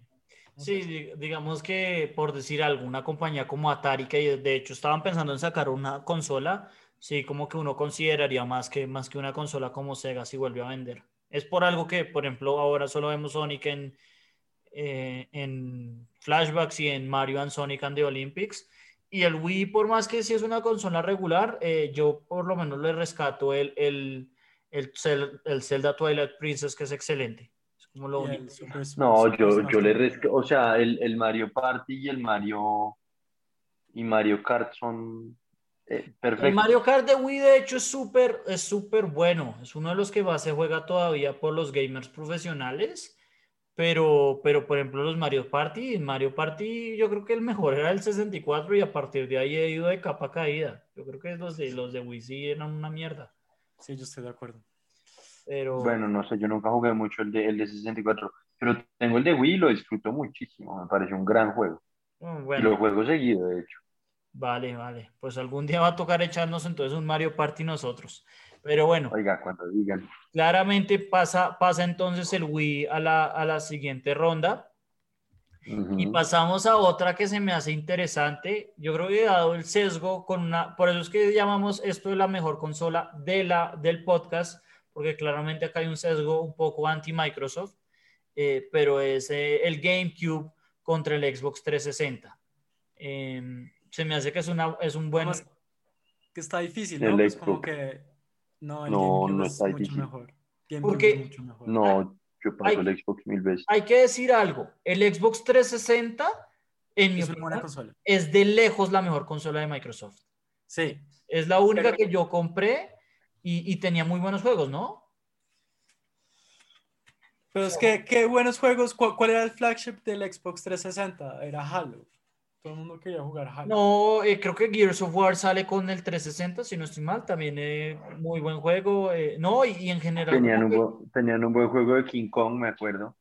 no Sí, sé. digamos que por decir algo, una compañía como Atari, que de hecho estaban pensando en sacar una consola, sí, como que uno consideraría más que, más que una consola como Sega si vuelve a vender. Es por algo que, por ejemplo, ahora solo vemos Sonic en, eh, en flashbacks y en Mario and Sonic and the Olympics. Y el Wii, por más que sí es una consola regular, eh, yo por lo menos le rescato el, el, el, el Zelda Twilight Princess, que es excelente. Es como lo el único. Super- No, Super yo, yo le rescato, o sea, el, el Mario Party y el Mario y Mario Kart son eh, El perfectos. Mario Kart de Wii, de hecho, es súper es súper bueno. Es uno de los que más se juega todavía por los gamers profesionales. Pero, pero por ejemplo, los Mario Party, Mario Party, yo creo que el mejor era el 64 y a partir de ahí he ido de capa caída. Yo creo que los de, los de Wii sí eran una mierda. Sí, yo estoy de acuerdo. Pero Bueno, no sé, yo nunca jugué mucho el de, el de 64, pero tengo el de Wii y lo disfruto muchísimo. Me parece un gran juego. mm, Y bueno, lo juego seguido, de hecho. Vale, vale. Pues algún día va a tocar echarnos entonces un Mario Party nosotros. Pero bueno. Oiga, cuando digan. Claramente pasa, pasa entonces el Wii a la, a la siguiente ronda y pasamos a otra que se me hace interesante. Yo creo que dado el sesgo con una, por eso es que llamamos esto de la mejor consola de la, del podcast, porque claramente acá hay un sesgo un poco anti-Microsoft, eh, pero es eh, el GameCube contra el Xbox 360. Eh, se me hace que es, una, es un buen... Además, que está difícil, El ¿no? Pues como Xbox. que no, el No, es está mucho difícil. mejor. Porque- es mucho mejor. No, yo paso Ay. el Xbox mil veces. Hay que decir algo, el Xbox 360, en mi es opinión, consola. es de lejos la mejor consola de Microsoft. Sí. Es la única Pero- que yo compré y, y tenía muy buenos juegos, ¿no? Pero es que, qué buenos juegos. ¿Cuál, cuál era el flagship del Xbox 360? Era Halo. Todo el mundo quería jugar Halo. No, eh, creo que Gears of War sale con el 360, si no estoy mal, también eh, muy buen juego. eh, no, y, y en general, Tenían un, que- tenían un buen juego de King Kong, me acuerdo.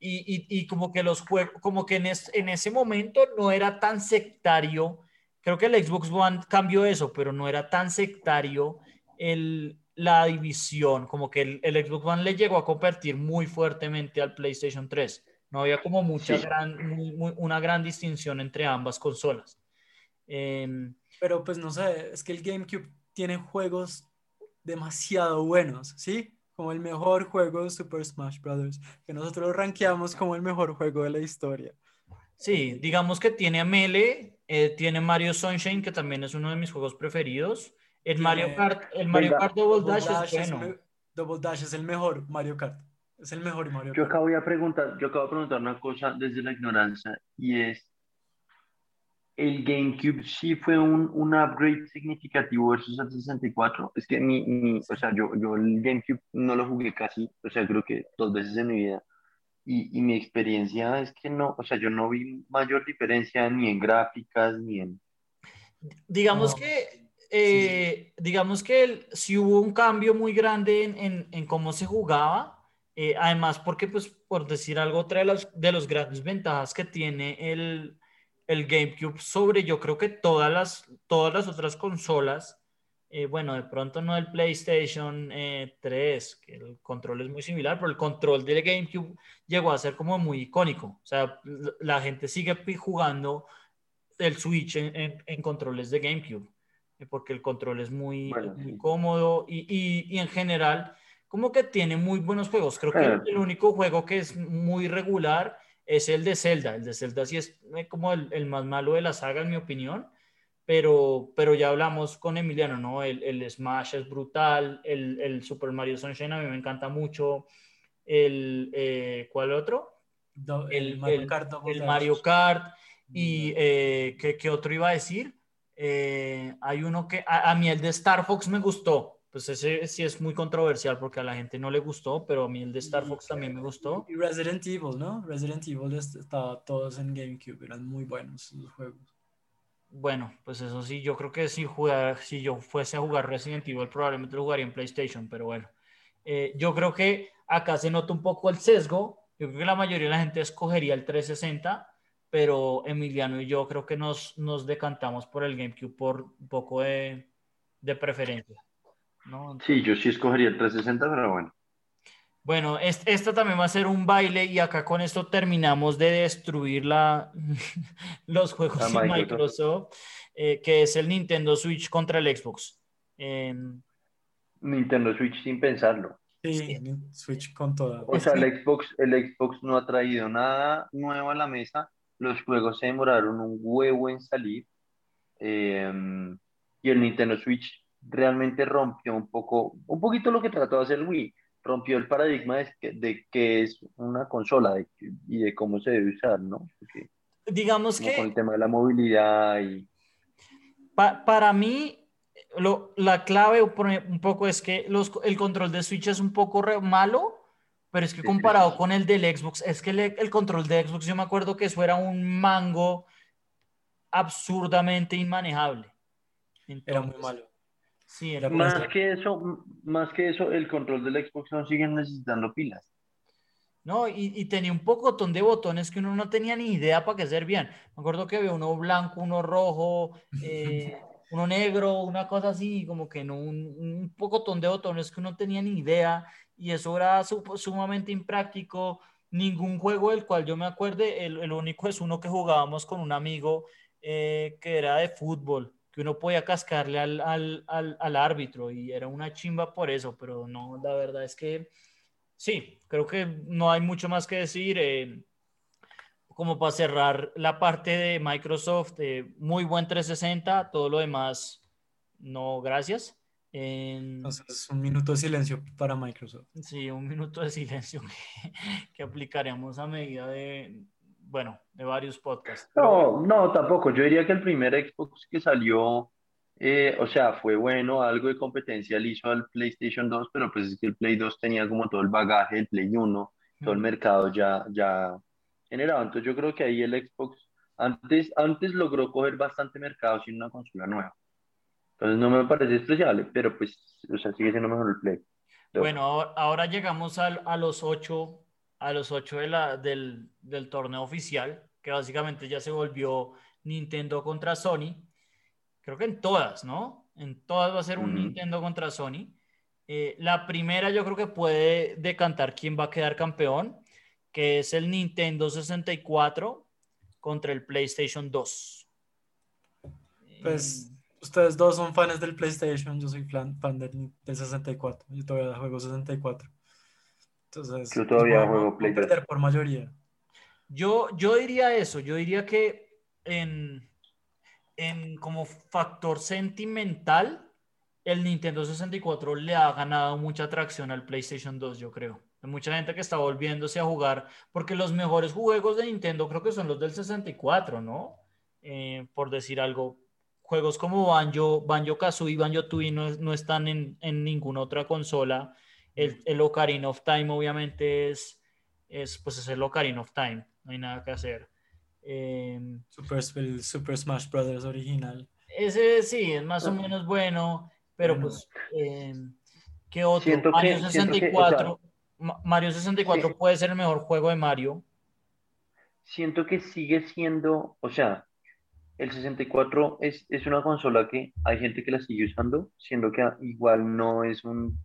y, y- y como que los juegos, como que en, es- en ese momento no era tan sectario. Creo que el Xbox One cambió eso, pero no era tan sectario el, la división, como que el, el Xbox One le llegó a competir muy fuertemente al PlayStation 3. No había como mucha Sí. gran, muy- muy- una gran distinción entre ambas consolas. Em, Pero pues no sé, es que el GameCube tiene juegos demasiado buenos, ¿sí? Como el mejor juego de Super Smash Bros. Que nosotros lo rankeamos como el mejor juego de la historia. Sí, digamos que tiene a Melee, eh, tiene Mario Sunshine, que también es uno de mis juegos preferidos. El Tiene- Mario Kart, el Mario Kart Double Double Dash, Dash es es bueno. me- Double Dash es el mejor Mario Kart. Es el mejor Mario Yo acabo de preguntar, yo acabo de preguntar una cosa desde la ignorancia y es, ¿el GameCube sí fue un, un upgrade significativo versus el 64? Es que mi, mi- o sea, yo, yo el GameCube no lo jugué casi, o sea, creo que dos veces en mi vida. Y, y mi experiencia es que no, o sea, yo no vi mayor diferencia ni en gráficas ni en... Digamos No. que, eh, digamos que el- si hubo un cambio muy grande en, en- en cómo se jugaba, Eh, además, porque, pues, por decir algo, otra de las, de los grandes ventajas que tiene el, el GameCube sobre, yo creo que todas las, todas las otras consolas, eh, bueno, de pronto no el PlayStation 3, eh, que el control es muy similar, pero el control del GameCube llegó a ser como muy icónico. O sea, la gente sigue jugando el Switch en, controles de GameCube, eh, porque el control es muy, cómodo y, y, y, en general como que tiene muy buenos juegos. Creo que el único juego que es muy regular es el de Zelda. El de Zelda sí es como el, el más malo de la saga, en mi opinión pero, pero ya hablamos con Emiliano, ¿no? El, el Smash es brutal, el, el, Super Mario Sunshine a mí me encanta mucho, el, eh, ¿cuál otro? el, Mario Kart. El Mario Kart, y eh, ¿qué, ¿qué, otro iba a decir? Eh, hay uno que, a, mí el de Star Fox me gustó, pues ese sí es muy controversial porque a la gente no le gustó, pero a mí el de Star Fox también me gustó. Y Resident Evil, ¿no? Resident Evil estaba todos en GameCube, eran muy buenos los juegos. Bueno, pues eso sí, yo creo que si, jugar, si yo fuese a jugar Resident Evil probablemente lo jugaría en PlayStation, pero bueno. Eh, yo creo que acá se nota un poco el sesgo. Yo creo que la mayoría de la gente escogería el 360, pero Emiliano y yo creo que nos, nos decantamos por el GameCube por un poco de, de preferencia. ¿No? sí, yo sí escogería el 360, pero bueno. Bueno, esta también va a ser un baile y acá con esto terminamos de destruir la, los juegos de Microsoft, eh, que es el Nintendo Switch contra el Xbox. Em, Nintendo Switch sin pensarlo. Sí, Switch con todo. O sea, el Xbox, el Xbox no ha traído nada nuevo a la mesa. Los juegos se demoraron un huevo en salir. Em, y el Nintendo Switch realmente rompió un poco, un poquito lo que trató de hacer Wii rompió el paradigma de que, de que es una consola y de cómo se debe usar, ¿no? Digamos que... Con el tema de la movilidad y... para mí, lo, la clave un poco es que los, el control de Switch es un poco malo, pero es que comparado con el del Xbox, es que el, control de Xbox, yo me acuerdo que eso era un mango absurdamente inmanejable. era muy malo. Sí, más que eso, más que eso, el control del Xbox no siguen necesitando pilas. No, y, y, tenía un pocotón de botones que uno no tenía ni idea para qué servían. Me acuerdo que había uno blanco, uno rojo, eh, uno negro, una cosa así, como que no, un, un pocotón de botones que uno tenía ni idea, y eso era sumamente impráctico. Ningún juego del cual yo me acuerde, el, el único es uno que jugábamos con un amigo eh, que era de fútbol que uno podía cascarle al, al, al, al, árbitro y era una chimba por eso, pero no, la verdad es que sí, creo que no hay mucho más que decir. Eh, como para cerrar la parte de Microsoft, eh, muy buen 360, todo lo demás, no, gracias. Entonces, un minuto de silencio para Microsoft. Sí, un minuto de silencio que, que aplicaremos a medida de, bueno, de varios podcasts. No, no, tampoco. Yo diría que el primer Xbox que salió, eh, o sea, fue bueno, algo de competencia le hizo al PlayStation 2, pero pues es que el Play 2 tenía como todo el bagaje del Play 1, todo el mercado ya, ya generado. Entonces yo creo que ahí el Xbox antes, antes logró coger bastante mercado sin una consola nueva. Entonces no me parece especial, pero pues, o sea, sigue siendo mejor el Play. Bueno, ahora llegamos a, a los ocho a los ocho de la, del, del torneo oficial, que básicamente ya se volvió Nintendo contra Sony. Creo que en todas, ¿no? En todas va a ser un Nintendo contra Sony. Eh, la primera yo creo que puede decantar quién va a quedar campeón, que es el Nintendo 64 contra el PlayStation 2. Pues ustedes dos son fans del PlayStation, yo soy fan, del, del 64, yo todavía juego 64. Entonces, yo todavía juego Play por mayoría. Yo, yo diría eso, yo diría que en, en como factor sentimental, el Nintendo 64 le ha ganado mucha atracción al PlayStation 2, yo creo. Hay mucha gente que está volviéndose a jugar, porque los mejores juegos de Nintendo creo que son los del 64, ¿no? Eh, por decir algo. Juegos como Banjo, Banjo Kazooie y Banjo Tooie no, no están en, en ninguna otra consola. El, el Ocarina of Time obviamente es, es, pues es el Ocarina of Time, no hay nada que hacer. Em, Super, el Super Smash Brothers original. Ese sí, es más o menos bueno, pero pues, eh, ¿qué otro? Siento Mario 64. Ma- Mario 64 Sí. puede ser el mejor juego de Mario. Siento que sigue siendo, o sea, el 64 es, es una consola que hay gente que la sigue usando, siendo que igual no es un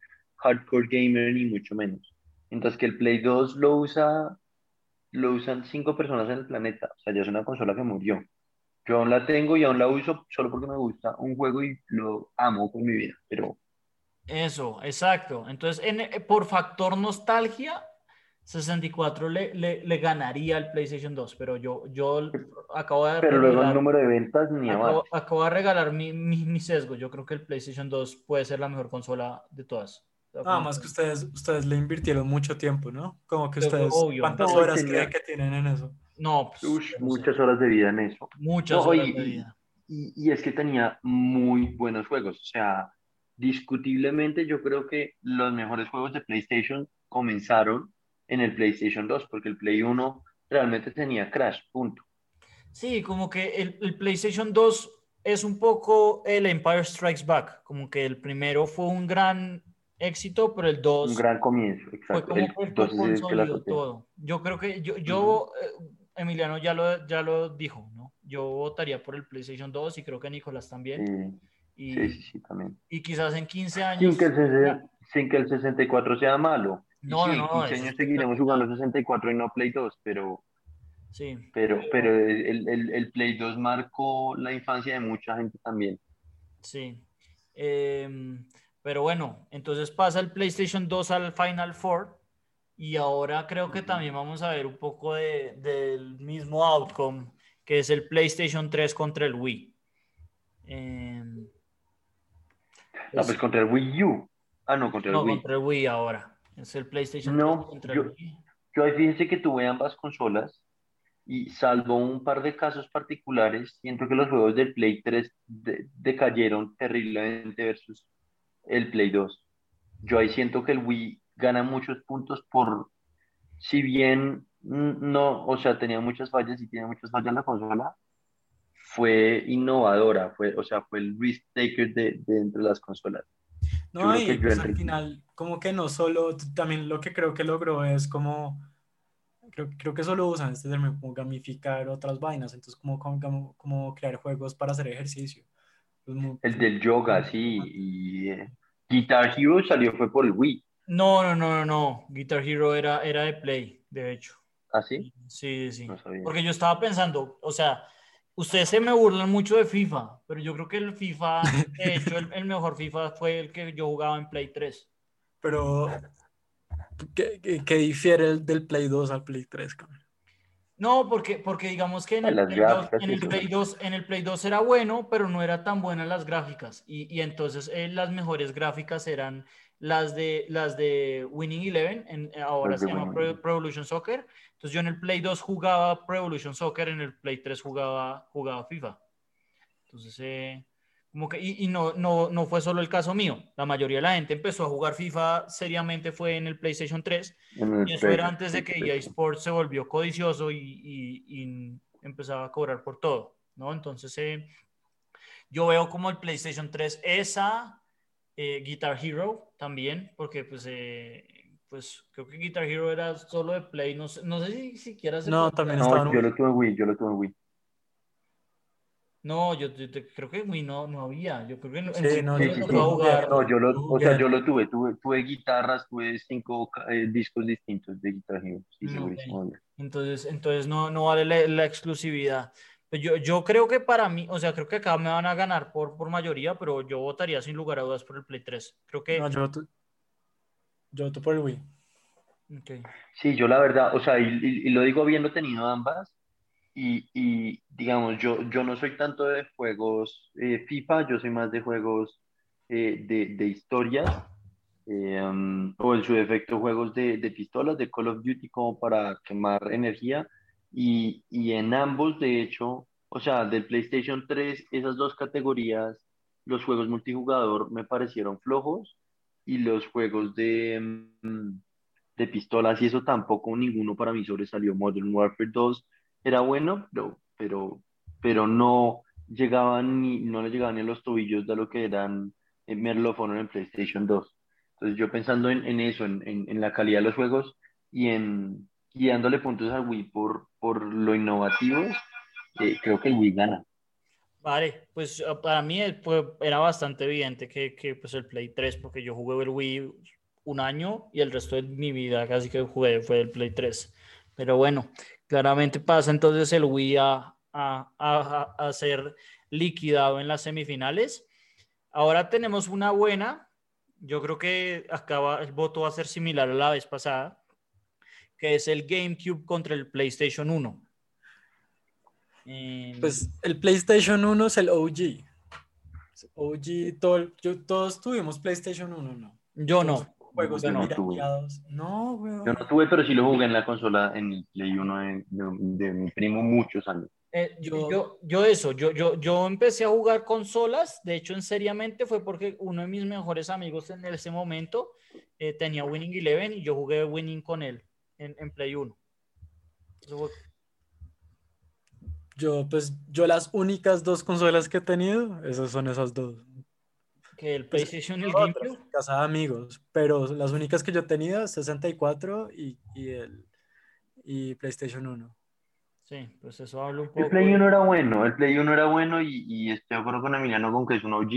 hardcore gamer ni mucho menos. Mientras que el Play 2 lo usa, lo usan cinco personas en el planeta, o sea, ya es una consola que murió. Yo aún la tengo y aún la uso solo porque me gusta un juego y lo amo con mi vida, pero Eso, exacto. Entonces, en- eh, por factor nostalgia, 64 le, le, le ganaría al PlayStation 2, pero yo, yo acabo de pero luego el número de ventas ni acabo, acabo de regalar mi, mi, mi sesgo. Yo creo que el PlayStation 2 puede ser la mejor consola de todas. Nada más que ustedes, ustedes le invirtieron mucho tiempo, ¿no? Como que Pero ustedes, obvio. ¿cuántas No, horas tenía- creen que tienen en eso? No, pues, muchas horas de vida en eso. Muchas No, horas y- de vida. Y, y es que tenía muy buenos juegos. O sea, discutiblemente yo creo que los mejores juegos de PlayStation comenzaron en el PlayStation 2, porque el Play 1 realmente tenía Crash, punto. Sí, como que el, el PlayStation 2 es un poco el Empire Strikes Back, como que el primero fue un gran éxito, pero el 2 Un gran comienzo, fue exacto. como El que 2 es el que la consolidó todo. Yo creo que yo, yo eh, Emiliano ya lo, ya lo dijo, ¿no? Yo votaría por el PlayStation 2 y creo que Nicolás también. Sí, Y, sí, sí, sí, también. y quizás en 15 años... Sin que, el, sin que el 64 sea malo. No, sí, no, en no, 15 es años seguiremos jugando 64 y no Play 2, pero, Sí, pero, pero el, el, el Play 2 marcó la infancia de mucha gente también. sí. Em, pero bueno, entonces pasa el PlayStation 2 al Final Four y ahora creo que también vamos a ver un poco de- del mismo outcome, que es el PlayStation 3 contra el Wii. Em, Ah, pues- contra el Wii U. Ah, no, contra el no, Wii. contra el Wii ahora. Es el PlayStation No, 3 contra yo- el Wii. Yo ahí fíjense que tuve ambas consolas y salvo un par de casos particulares, siento que los juegos del Play 3 de- decayeron terriblemente versus el Play 2. Yo ahí siento que el Wii gana muchos puntos por, si bien no, o sea, tenía muchas fallas y tiene muchas fallas la consola, fue innovadora, fue, o sea, fue el risk taker de, de entre las consolas. No, y pues, al final, como que no solo, también lo que creo que logró es como, creo, creo que solo usan este término, como gamificar otras vainas, entonces como, como- como crear juegos para hacer ejercicio. El del yoga, sí, y eh, Guitar Hero salió fue por el Wii, No, no, no, no, no. Guitar Hero era, era de Play, de hecho. ¿así? Sí, sí. No sabía. Porque yo estaba pensando, o sea, ustedes se me burlan mucho de FIFA, pero yo creo que el FIFA, de hecho, el, el mejor FIFA fue el que yo jugaba en Play 3. Pero, ¿qué, qué- qué difiere el del Play 2 al Play 3? cabrón? No, porque, porque digamos que en el, Las Play 2, gráficas, en el Play sí. 2, en el Play 2 era bueno, pero no era tan buenas las gráficas. Y, y entonces eh, las mejores gráficas eran las de, las de Winning Eleven, en, eh, ahora se llama. Pro Evolution Soccer. Entonces yo en el Play 2 jugaba Pro Evolution Soccer, en el Play 3 jugaba, jugaba FIFA. Entonces, eh, como que, y, y no, no, no fue solo el caso mío. La mayoría de la gente empezó a jugar FIFA seriamente fue en el PlayStation 3. En el Y eso era antes de que EA Sports se volvió codicioso y, y- y empezaba a cobrar por todo, ¿no? Entonces, eh, yo veo como el PlayStation 3 esa, eh, Guitar Hero también, porque pues, eh, pues creo que Guitar Hero era solo de Play, no sé, no sé si siquiera se No, también estaba No, en yo lo tuve en Wii, yo lo tuve en Wii. No, yo, yo te- creo que en Wii no, no había, yo creo que en, Sí, en no, Sí, sí. No, yo lo, o sea, yo lo tuve, tuve, tuve guitarras, tuve cinco eh, discos distintos de Guitar Hero. Sí, Mm, obvio. Entonces, entonces no, no vale la, la exclusividad. Pues yo, yo creo que para mí, o sea, creo que acá me van a ganar por, por mayoría, pero yo votaría sin lugar a dudas por el Play 3. Creo que... No, yo voto, yo voto por el Wii. ok. Sí, yo la verdad, o sea, y, y- y lo digo habiendo tenido ambas, y, y, digamos, yo, yo no soy tanto de juegos eh, FIFA, yo soy más de juegos eh, de, de historias, eh, um, o en su defecto juegos de, de pistolas, de Call of Duty como para quemar energía, y, y en ambos, de hecho, o sea, del PlayStation 3, esas dos categorías, los juegos multijugador me parecieron flojos, y los juegos de... mm, de pistolas y eso tampoco ninguno para mí sobresalió. Modern Warfare 2 era bueno, pero, pero, pero no llegaban ni, no le llegaban ni a los tobillos de lo que eran en Medal of Honor en PlayStation 2. Entonces yo pensando en, en eso, en, en, en la calidad de los juegos y en y dándole puntos al Wii por, por lo innovativo, eh, creo que el Wii gana. Vale, pues ah, para mí eh, pues, era bastante evidente que, que pues el Play 3, porque yo jugué el Wii un año y el resto de mi vida casi que jugué fue el Play 3. Pero bueno, claramente pasa entonces el Wii a, a, a, a ser liquidado en las semifinales. Ahora tenemos una buena, yo creo que acaba, el voto va a ser similar a la vez pasada, que es el GameCube contra el PlayStation 1. Eh, Pues el PlayStation 1 es el OG. OG, todo, yo- todos tuvimos PlayStation 1, ¿no? yo no. Juegos Yo no pirateados. No, weón. Yo no tuve, pero sí lo jugué en la consola, en el Play 1 de, de- de mi primo muchos años. Eh, Yo- yo, yo, eso, yo, yo, yo empecé a jugar consolas, de hecho en seriamente fue porque uno de mis mejores amigos en ese momento eh, tenía Winning Eleven y yo jugué Winning con él en, en Play 1. Eso fue- Yo, pues, yo las únicas dos consolas que he tenido, esas son esas dos. Que el PlayStation y el GameCube. Casa de amigos, pero las únicas que yo he tenido, 64 y, y el y PlayStation 1. Sí, pues eso habla un El poco. Play de- 1 era bueno, el Play 1 era bueno y, y estoy de acuerdo con Emiliano con que es un OG,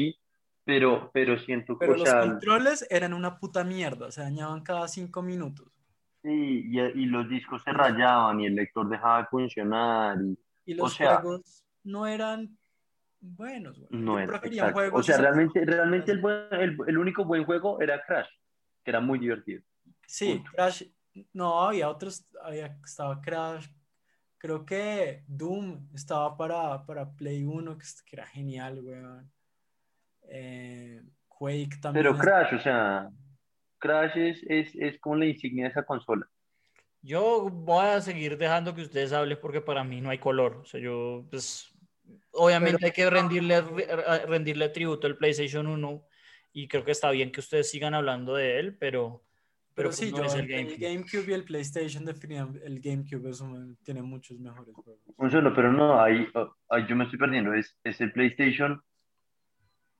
pero, pero siento que, Pero o los sea, controles eran una puta mierda, se dañaban cada cinco minutos. sí, y, y los discos se rayaban y el lector dejaba de funcionar y Y O los sea- juegos no eran buenos. güey. no Yo era, exacto. O sea, realmente, realmente el, buen- el, el único buen juego era Crash, que era muy divertido. Sí, punto. Crash. No, había otros. Había, estaba Crash. Creo que Doom estaba para, para Play 1, que, que era genial, weón. Eh, Quake también. Pero Crash, o sea, Crash es, es, es como la insignia de esa consola. Yo voy a seguir dejando que ustedes hablen porque para mí no hay color. O sea, yo, pues, obviamente hay que rendirle, re- rendirle tributo al PlayStation 1 y creo que está bien que ustedes sigan hablando de él, pero, Pero pero, pues sí, no yo, es el GameCube. GameCube y el PlayStation definitivamente. El GameCube es un- tiene muchos mejores juegos. Un solo, pero no, ahí, oh, ahí yo me estoy perdiendo. ¿Es, es el PlayStation?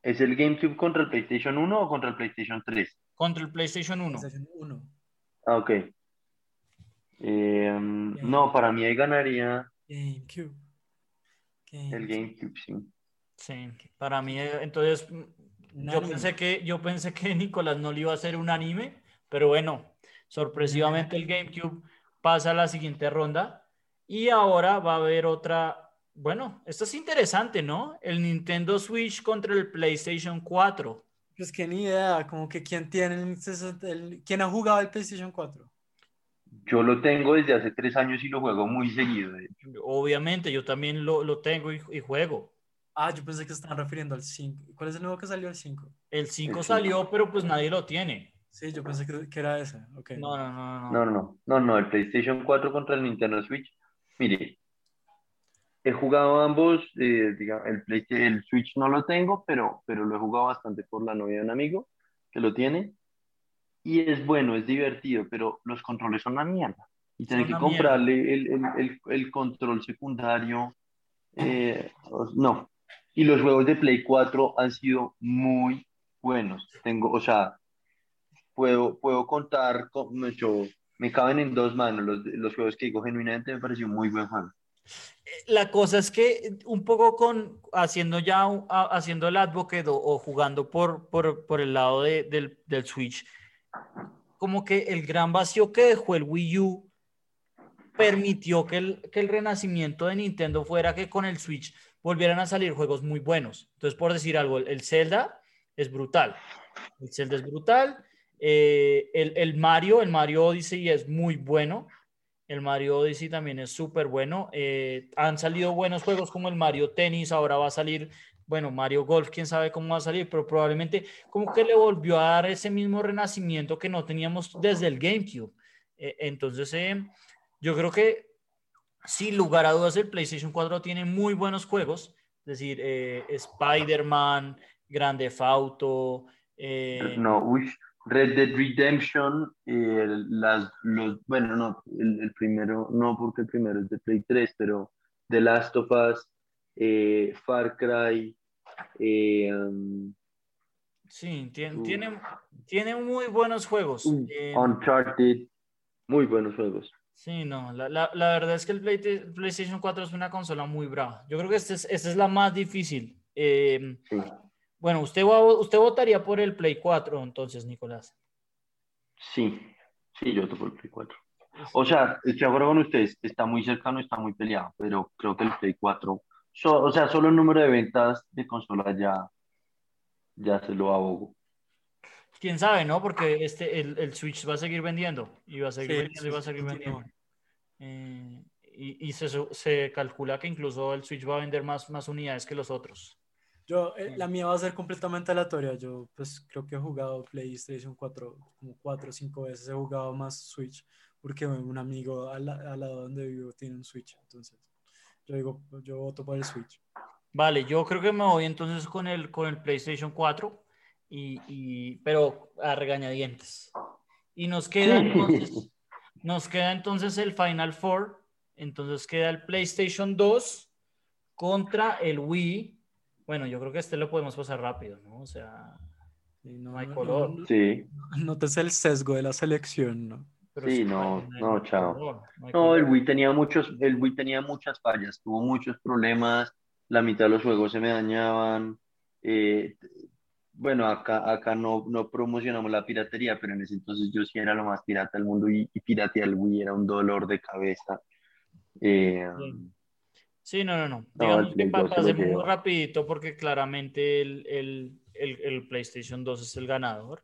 ¿Es el GameCube contra el PlayStation 1 o contra el PlayStation 3? Contra el PlayStation 1. PlayStation 1. Ah, ok. Eh, no, para mí ahí ganaría GameCube. El GameCube, sí. Sí, para mí, eh, entonces, mm, yo pensé que, yo pensé que Nicolás no le iba a hacer un anime, pero bueno, sorpresivamente el GameCube pasa a la siguiente ronda y ahora va a haber otra, bueno, esto es interesante, ¿no? El Nintendo Switch contra el PlayStation 4. Pues que ni idea, como que quién tiene el, 60 el- quién ha jugado el PlayStation 4. Yo lo tengo desde hace tres años y lo juego muy seguido. hecho. Obviamente, yo también lo, lo tengo y, y juego. Ah, yo pensé que estaban refiriendo al 5. ¿Cuál es el nuevo que salió el 5? El 5 El salió, pero pues nadie lo tiene. Sí, yo pensé que, que era ese. Ok. No, no, no, no. No, no, no, no, no, el PlayStation 4 contra el Nintendo Switch. Mire, he jugado ambos, eh, diga- el, Play- el Switch no lo tengo, pero, pero lo he jugado bastante por la novia de un amigo que lo tiene. Y es bueno, es divertido, pero los controles son una mierda. Y tener que comprarle el, el, el, el control secundario, eh, no. Y los juegos de Play 4 han sido muy buenos. Tengo, o sea, puedo, puedo contar, con, me, yo- me caben en dos manos los, los juegos que digo genuinamente me pareció muy buen juego. La cosa es que un poco con haciendo ya haciendo el advocate o, o jugando por, por, por el lado de- del, del Switch, como que el gran vacío que dejó el Wii U permitió que el, que el renacimiento de Nintendo fuera que con el Switch volvieran a salir juegos muy buenos. Entonces, por decir algo, el, el Zelda es brutal. El Zelda es brutal. eh, el, el Mario, el Mario Odyssey es muy bueno. El Mario Odyssey también es súper bueno. Eh, han salido buenos juegos como el Mario Tennis, ahora va a salir, bueno, Mario Golf, quién sabe cómo va a salir, pero probablemente como que le volvió a dar ese mismo renacimiento que no teníamos desde el GameCube. Eh, entonces, eh, yo creo que sin lugar a dudas el PlayStation 4 tiene muy buenos juegos, es decir, eh, Spider-Man, Grande Theft Auto, eh, No, uy, Red Dead Redemption, las, los, bueno, no, el, el primero, no porque el primero es de Play 3, pero The Last of Us, eh, Far Cry, eh, um, Sí, tiene, tiene, tiene muy buenos juegos. Eh, Uncharted, muy buenos juegos. sí, no, la, la- la verdad es que el Play- PlayStation 4 es una consola muy brava. Yo creo que esta es, esta es la más difícil. Eh, Sí. bueno, usted, va- usted votaría por el Play 4, entonces, Nicolás. Sí, sí, yo toco el Play 4. O sea, estoy de acuerdo con ustedes, está muy cercano, está muy peleado, pero creo que el Play 4, so- o sea, solo el número de ventas de consolas ya, ya se lo abogo. Quién sabe, ¿no? Porque este, el, el Switch va a seguir vendiendo y va a seguir Sí, vendiendo y va a seguir vendiendo. Eh, y y se, se calcula que incluso el Switch va a vender más, más unidades que los otros. Yo, eh, la mía va a ser completamente aleatoria. Yo, pues, creo que he jugado PlayStation 4 como 4 o 5 veces. He jugado más Switch porque un amigo al, al lado donde vivo tiene un Switch. Entonces, yo digo, yo voto por el Switch. Vale, yo creo que me voy entonces con el, con el PlayStation 4, y, y- pero a regañadientes. Y nos queda entonces, nos queda entonces el Final Four, entonces queda el PlayStation 2 contra el Wii. Bueno, yo creo que este lo podemos pasar rápido, ¿no? O sea, no, No hay no- color. no- Sí, notes el sesgo de la selección, ¿no? Pero Sí, no, hay- no, chao. color, no el. Wii tenía muchos, el Wii tenía muchas fallas, tuvo muchos problemas, la mitad de los juegos se me dañaban. eh, bueno, acá, acá no, no promocionamos la piratería, pero en ese entonces yo sí era lo más pirata del mundo y, y piratear el Wii era un dolor de cabeza. Eh, Sí. Sí, no, no, no. Digamos que Play pa- 2 se lo pasemos muy rapidito porque claramente el, el- el- el PlayStation 2 es el ganador.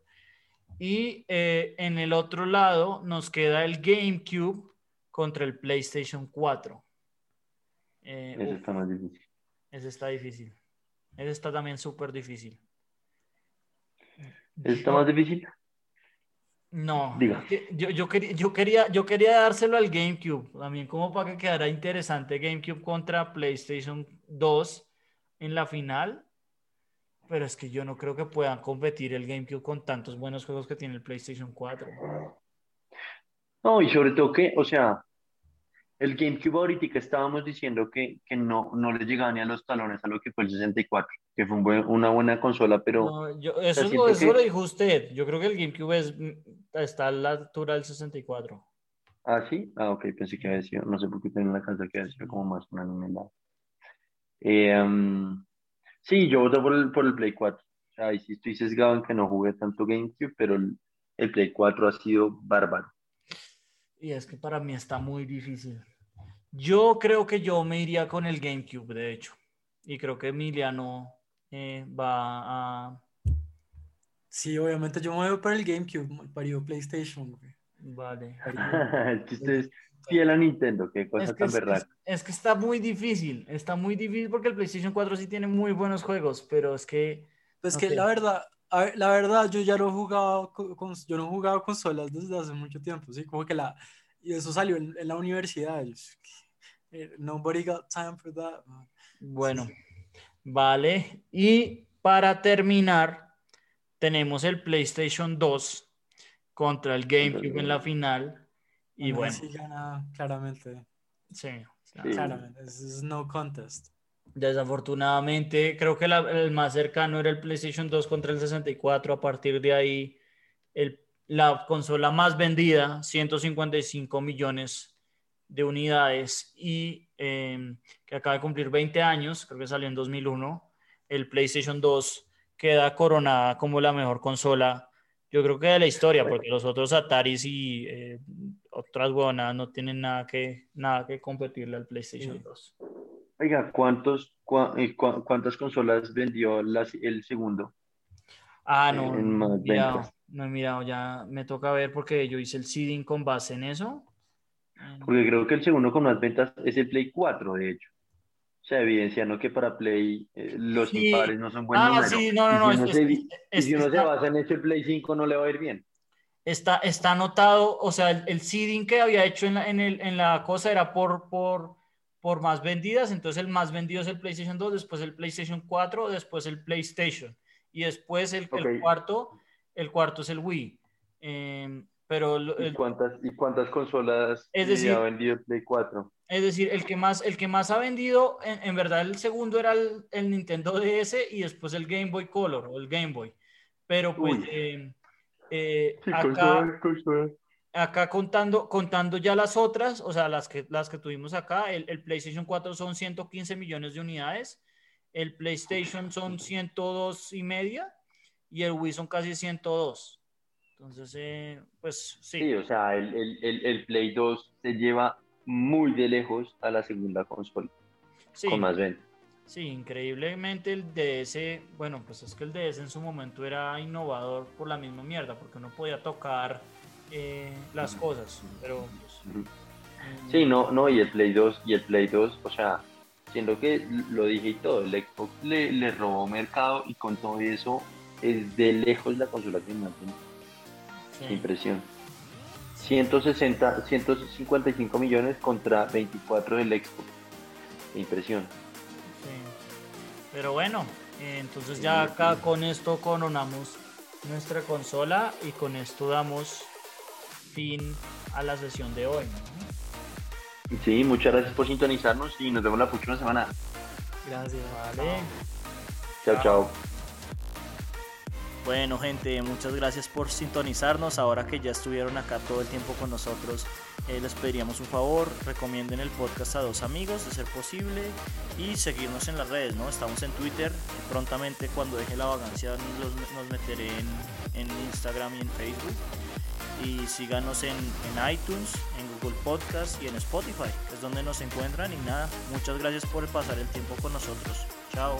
Y eh, en el otro lado nos queda el GameCube contra el PlayStation 4. Eh, uf, está más difícil. ese está difícil. Ese está también súper difícil. ¿Eso está más difícil? No, Diga. yo, yo quería, yo, quería, yo quería dárselo al GameCube, también como para que quedara interesante GameCube contra PlayStation 2 en la final, pero es que yo no creo que puedan competir el GameCube con tantos buenos juegos que tiene el PlayStation 4. No, y sobre todo que, o sea, el GameCube ahorita que estábamos diciendo que, que no, no le llegaba ni a los talones a lo que fue el 64, que fue un buen- una buena consola, pero No, yo- eso, es siento lo, eso que- lo dijo usted, yo creo que el GameCube es, está a la altura del 64. Ah, sí. Ah, ok, pensé que había sido, no sé por qué tenía en la cabeza que había sido como más una nimelada. Eh, um, sí, yo voto por el, por el Play 4. O sea, ahí sí estoy sesgado en que no jugué tanto GameCube, pero el, el Play 4 ha sido bárbaro. Y es que para mí está muy difícil. Yo creo que yo me iría con el GameCube, de hecho. Y creo que Emiliano eh, va a... Sí, obviamente yo me voy por el GameCube, parió PlayStation, güey. Vale. Es que ustedes fiel a Nintendo, qué cosa Es que, tan es, berraca. es- es que está muy difícil. Está muy difícil porque el PlayStation 4 sí tiene muy buenos juegos, pero es que... Pues No que sé. la verdad, ver, la verdad, yo ya no he jugado con, con- yo no he jugado consolas desde hace mucho tiempo, sí, como que la, y eso salió en, en la universidad. eh, Nobody got time for that. Bueno, vale. Y para terminar, tenemos el PlayStation 2 contra el GameCube en la final. Y bueno, gana claramente, sí. claramente, es, es no contest. Desafortunadamente, creo que la- el más cercano era el PlayStation 2 contra el 64. A partir de ahí, el- la consola más vendida, 155 millones de unidades y eh, que acaba de cumplir 20 años, creo que salió en 2001. El PlayStation 2 queda coronada como la mejor consola, yo creo que de la historia, porque los otros Ataris y eh, otras huevonadas no tienen nada que, nada que competirle al PlayStation Sí. 2. Oiga, ¿cuántos, cua- ¿cuántas consolas vendió las- el segundo? Ah, no, no he mirado, no he mirado, ya me toca ver porque yo hice el seeding con base en eso. Porque creo que el segundo con más ventas es el Play 4, de hecho. Sea, evidenciando que para Play eh, los Sí. impares no son buen Ah, número. sí, no, no, Y si uno es- se, es- y es- si uno se está- basa en eso, el Play 5 no le va a ir bien. Está, está anotado, o sea, el, el seeding que había hecho en la, en el- en la cosa era por, por, por más vendidas, entonces el más vendido es el PlayStation 2, después el PlayStation 4, después el PlayStation y después el, el Ok. cuarto, el cuarto es el Wii. Eh, pero ¿Y cuántas, y cuántas consolas Es eh, decir- ha vendido el Play 4? Es decir, el que más, el que más ha vendido, en, en verdad el segundo era el, el Nintendo DS y después el Game Boy Color o el Game Boy. pero pues eh, eh, Sí, acá, consola. acá contando, contando ya las otras, o sea, las que, las que tuvimos acá, el, el PlayStation 4 son 115 millones de unidades, el PlayStation son 102 y media y el Wii son casi 102. Entonces, eh, pues sí. Sí, o sea, el, el, el, Play 2 se lleva muy de lejos a la segunda consola, sí. con más venta. Sí, increíblemente el DS, bueno, pues es que el DS en su momento era innovador por la misma mierda, porque uno podía tocar eh, las cosas, pero pues, Sí, no, no, y el Play 2, y el Play 2, o sea, siendo que lo dije y todo, el Xbox le, le robó mercado y con todo eso es de lejos la consola que más. Sí, impresión. 160, 155 millones contra 24 del. Qué impresión. sí. Pero bueno, eh, entonces ya acá con esto coronamos nuestra consola y con esto damos fin a la sesión de hoy. ¿no? Sí, muchas gracias por sintonizarnos y nos vemos la próxima semana. Gracias. Vale. Chao, chao. Bueno, gente, muchas gracias por sintonizarnos. Ahora que ya estuvieron acá todo el tiempo con nosotros, eh, les pediríamos un favor, recomienden el podcast a dos amigos, de ser posible, y seguirnos en las redes, ¿no? Estamos en Twitter, prontamente cuando deje la vagancia nos, meteré en, Instagram y en Facebook. Y síganos en, en iTunes, en Google Podcast y en Spotify, que es donde nos encuentran. Y nada, muchas gracias por pasar el tiempo con nosotros. Chao.